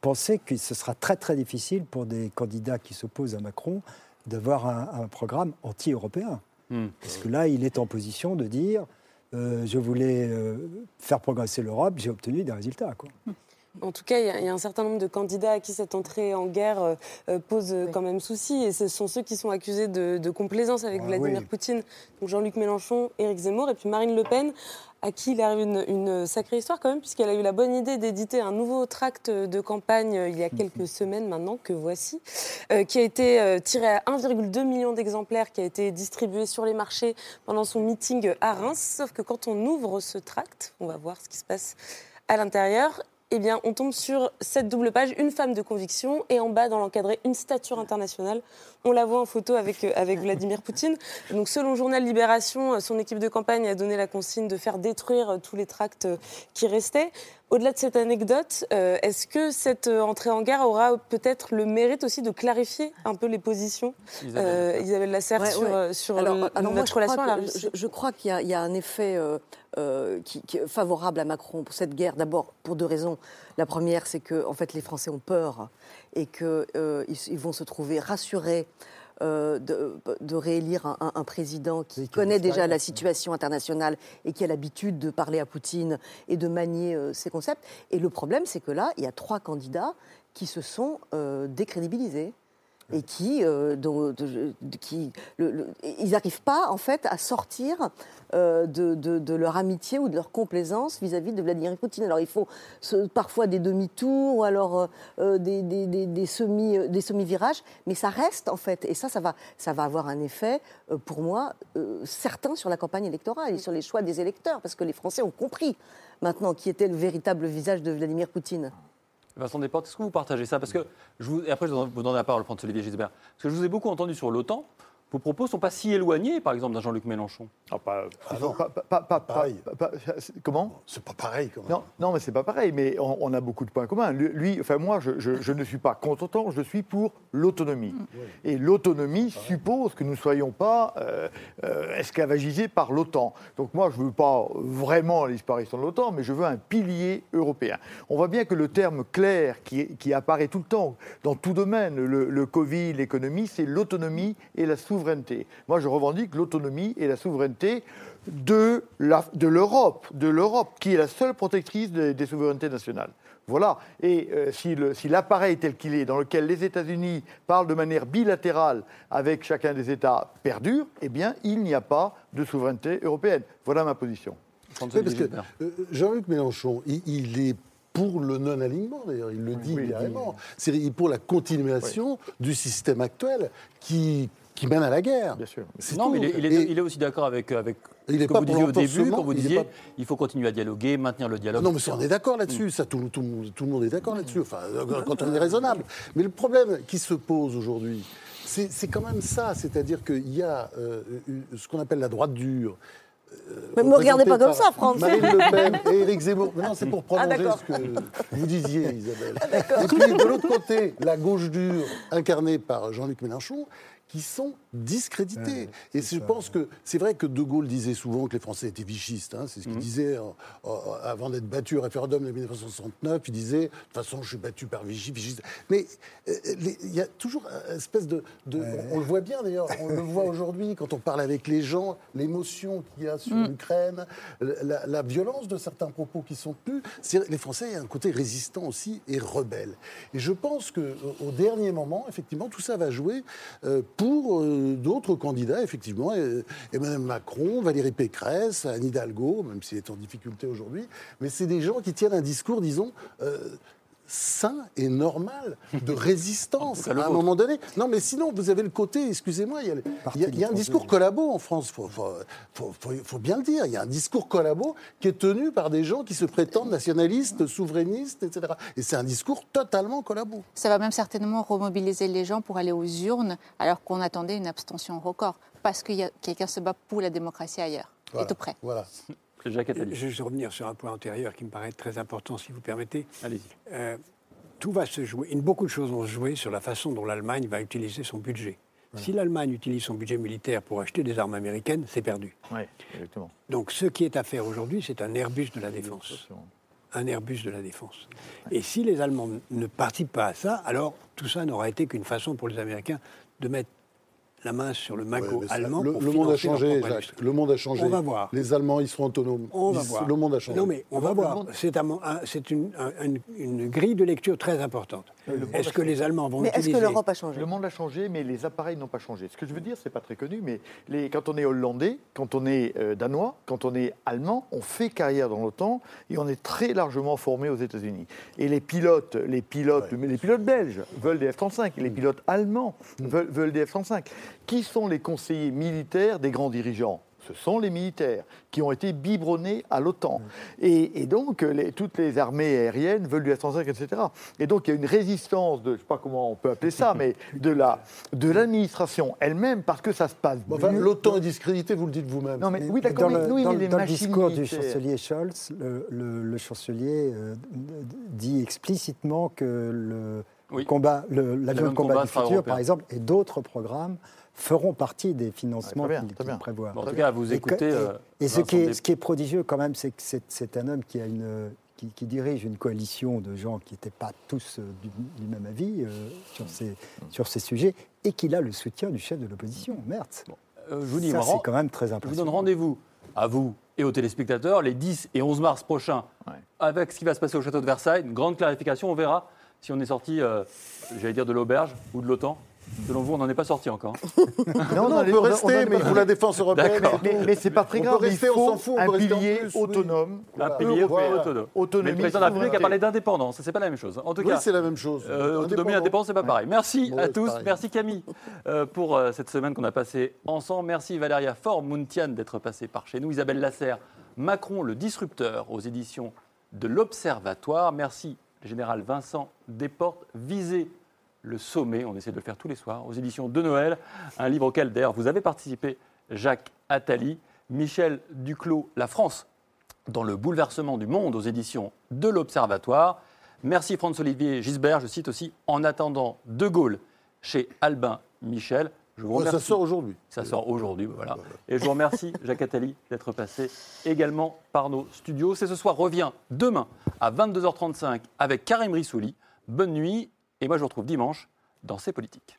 pensé que ce sera très très difficile pour des candidats qui s'opposent à Macron d'avoir un, un programme anti-européen. Hmm. Parce que là, il est en position de dire euh, je voulais euh, faire progresser l'Europe, j'ai obtenu des résultats. Quoi. En tout cas, il y, a- il y a un certain nombre de candidats à qui cette entrée en guerre euh, euh, pose euh, quand même souci. Et ce sont ceux qui sont accusés de, de complaisance avec Ah Vladimir oui. Poutine. Donc Jean-Luc Mélenchon, Éric Zemmour et puis Marine Le Pen, à qui il arrive une, une sacrée histoire quand même, puisqu'elle a eu la bonne idée d'éditer un nouveau tract de campagne il y a quelques semaines maintenant, que voici, euh, qui a été euh, tiré à 1,2 million d'exemplaires, qui a été distribué sur les marchés pendant son meeting à Reims. Sauf que quand on ouvre ce tract, on va voir ce qui se passe à l'intérieur, eh bien, on tombe sur cette double page, une femme de conviction, et en bas, dans l'encadré, une stature internationale. On la voit en photo avec, euh, avec Vladimir Poutine. Donc, selon le journal Libération, euh, son équipe de campagne a donné la consigne de faire détruire euh, tous les tracts qui restaient. Au-delà de cette anecdote, euh, est-ce que cette euh, entrée en guerre aura peut-être le mérite aussi de clarifier un peu les positions Isabelle. Euh, Isabelle Lasserre Ouais, sur, ouais. euh, sur alors, le- alors moi, notre je relation à la Russie Je, je crois qu'il y, a- il y a un effet euh, euh, qui, qui est favorable à Macron pour cette guerre. D'abord, pour deux raisons. La première, c'est que en fait, les Français ont peur et qu'ils ils vont se trouver rassurés. Euh, de, de réélire un, un- un président qui connaît déjà la situation internationale et qui a l'habitude de parler à Poutine et de manier euh, ses concepts. Et le problème, c'est que là, il y a trois candidats qui se sont euh, décrédibilisés et qui, euh, ils n'arrivent pas en fait à sortir euh, de, leur amitié ou de leur complaisance vis-à-vis de Vladimir Poutine. Alors il faut ce- parfois des demi-tours ou alors euh, des, des- des- des semi, des semi-virages, mais ça reste en fait, et ça, ça va, ça va avoir un effet pour moi certain sur la campagne électorale et sur les choix des électeurs, parce que les Français ont compris maintenant qui était le véritable visage de Vladimir Poutine. Vincent Desportes, est-ce que vous partagez ça? Parce que je vous, après, je vous donne la parole, François Olivier Gisbert. Parce que je vous ai beaucoup entendu sur l'OTAN. Vos propos ne sont pas si éloignés, par exemple, d'un Jean-Luc Mélenchon. Ah, pas, Ah non. pas- pas- pas- pas- Pareil. pas- pas- c'est- comment? C'est pas pareil quand même. non, non, mais c'est pas pareil. Mais on, on a beaucoup de points communs. Lui, enfin moi, je, je- je ne suis pas contre autant, je suis pour l'autonomie. Et l'autonomie suppose que nous ne soyons pas euh, euh, esclavagisés par l'OTAN. Donc moi, je ne veux pas vraiment la disparition de l'OTAN, mais je veux un pilier européen. On voit bien que le terme clair qui, qui apparaît tout le temps, dans tout domaine, le, le Covid, l'économie, c'est l'autonomie et la souveraineté. Moi, je revendique l'autonomie et la souveraineté de l'Europe, de l'Europe, qui est la seule protectrice des, des souverainetés nationales. Voilà. Et euh, si le- si l'appareil tel qu'il est, dans lequel les États-Unis parlent de manière bilatérale avec chacun des États, perdure, eh bien, il n'y a pas de souveraineté européenne. Voilà ma position. Oui, parce que euh, Jean-Luc Mélenchon, il, il est pour le non-alignement, d'ailleurs, il le dit oui, il carrément. C'est pour la continuation du système actuel qui, qui mène à la guerre. Bien sûr. C'est Non, tout. mais il est, il est- Et- il est aussi d'accord avec, avec Il ce est pas vous pour disiez au début, quand vous disiez pas- il faut continuer à dialoguer, maintenir le dialogue. Ah non, mais on est d'accord là-dessus. Ça, tout, tout le monde- tout le monde est d'accord là-dessus. Enfin, euh, quand on est raisonnable. Mais le problème qui se pose aujourd'hui, c'est quand même ça. C'est-à-dire qu'il y a euh, ce qu'on appelle la droite dure. euh, Mais me regardez pas comme ça, Franck. Marine Le Pen et Éric Zemmour. Mais non, c'est pour Ah, prolonger d'accord. ce que vous disiez, Isabelle. et puis, de l'autre côté, la gauche dure, incarnée par Jean-Luc Mélenchon, qui sont discrédités. et je pense que c'est vrai que De Gaulle disait souvent que les Français étaient vichistes. hein, c'est ce qu'il disait euh, euh, avant d'être battu au référendum de 1969. Il disait de toute façon, je suis battu par Vichy, vichiste. Mais euh, il y a toujours une espèce de, de- on, on le voit bien d'ailleurs. On le voit aujourd'hui quand on parle avec les gens, l'émotion qu'il y a sur l'Ukraine, la, la violence de certains propos qui sont tenus. Les Français, il y a un côté résistant aussi et rebelle. Et je pense que au- au dernier moment, effectivement, tout ça va jouer euh, pour euh, d'autres candidats, effectivement, Emmanuel Macron, Valérie Pécresse, Anne Hidalgo, même s'il est en difficulté aujourd'hui, mais c'est des gens qui tiennent un discours, disons, sain et normal de résistance à un moment donné. Non, mais sinon, vous avez le côté, excusez-moi, il y a, un discours collabo en France, il faut, bien le dire. Il y a un discours collabo qui est tenu par des gens qui se prétendent nationalistes, souverainistes, etc. Et c'est un discours totalement collabo. Ça va même certainement remobiliser les gens pour aller aux urnes alors qu'on attendait une abstention record, parce que quelqu'un se bat pour la démocratie ailleurs, et tout près. Voilà. Je vais revenir sur un point antérieur qui me paraît très important, si vous permettez. Allez-y. Euh, tout va se jouer, beaucoup de choses vont se jouer sur la façon dont l'Allemagne va utiliser son budget. Si l'Allemagne utilise son budget militaire pour acheter des armes américaines, c'est perdu. Oui, exactement. Donc ce qui est à faire aujourd'hui, c'est un Airbus de la défense. Un Airbus de la défense. Et si les Allemands ne participent pas à ça, alors tout ça n'aura été qu'une façon pour les Américains de mettre la main sur le magot allemand. Le, monde a changé, Jacques. Le monde a changé. On va voir. Les Allemands, ils seront autonomes. On va voir. Le monde a changé. Non, mais on, va, voir. C'est une, une, grille de lecture très importante. Est-ce que les Allemands vont mais utiliser... est-ce que l'Europe a changé Le monde a changé, mais les appareils n'ont pas changé. Ce que je veux dire, c'est pas très connu, mais les, quand on est hollandais, quand on est euh, danois, quand on est allemand, on fait carrière dans l'OTAN et on est très largement formé aux États-Unis. Et les pilotes, les pilotes, les pilotes belges veulent des F-35, les mm. pilotes allemands veulent, veulent des F-35. Qui sont les conseillers militaires des grands dirigeants? Ce sont les militaires qui ont été biberonnés à l'OTAN. Et, donc, toutes les armées aériennes veulent du F-35, etc. Et donc, il y a une résistance de, je ne sais pas comment on peut appeler ça, mais de l'administration de elle-même, parce que ça se passe L'OTAN est discrédité, vous le dites vous-même. Non, mais, oui, d'accord, dans, oui, mais dans, le discours du chancelier Scholz, le, chancelier euh, dit explicitement que le combat, l'avion de combat, du futur, par exemple, et d'autres programmes feront partie des financements qu'il prévoit. en tout cas, vous écoutez. Et, ce, qui est, ce, qui est, prodigieux quand même, c'est que c'est un homme qui, a une, qui, dirige une coalition de gens qui n'étaient pas tous euh, du, même avis euh, sur, ces, sur ces sujets et qu'il a le soutien du chef de l'opposition, Merz. Euh, je vous dis, Ça, c'est quand même très important. Je vous donne rendez-vous à vous et aux téléspectateurs les 10 et 11 mars prochains avec ce qui va se passer au château de Versailles. Une grande clarification, on verra si on est sorti, j'allais dire, de l'auberge ou de l'OTAN. Selon vous, on n'en est pas sorti encore. non, on, peut rester, mais pour la défense européenne. Mais, mais c'est pas très grave. il faut on fout, un pilier autonome. Un pilier autonome. Mais le président de la République a parlé d'indépendance. C'est pas la même chose. En tout oui, c'est la même chose. Euh, autonomie, indépendance, c'est pas pareil. Merci à tous. Merci Camille euh, pour euh, cette semaine qu'on a passée ensemble. Merci Valéria Faure-Mountian d'être passée par chez nous. Isabelle Lasserre, Macron le disrupteur aux éditions de l'Observatoire. Merci général Vincent Desportes, visé le sommet. On essaie de le faire tous les soirs aux éditions de Noël. Un livre auquel d'ailleurs vous avez participé, Jacques Attali. Michel Duclos, La France dans le bouleversement du monde aux éditions de l'Observatoire. Merci François-Olivier Gisbert. Je cite aussi En attendant De Gaulle chez Albin Michel. Je vous remercie. ça sort aujourd'hui. Ça sort aujourd'hui, voilà. Et je vous remercie, Jacques Attali, d'être passé également par nos studios. C'est ce soir revient demain à 22h35 avec Karim Rissouli. Bonne nuit et moi, je vous retrouve dimanche dans C'est Politique.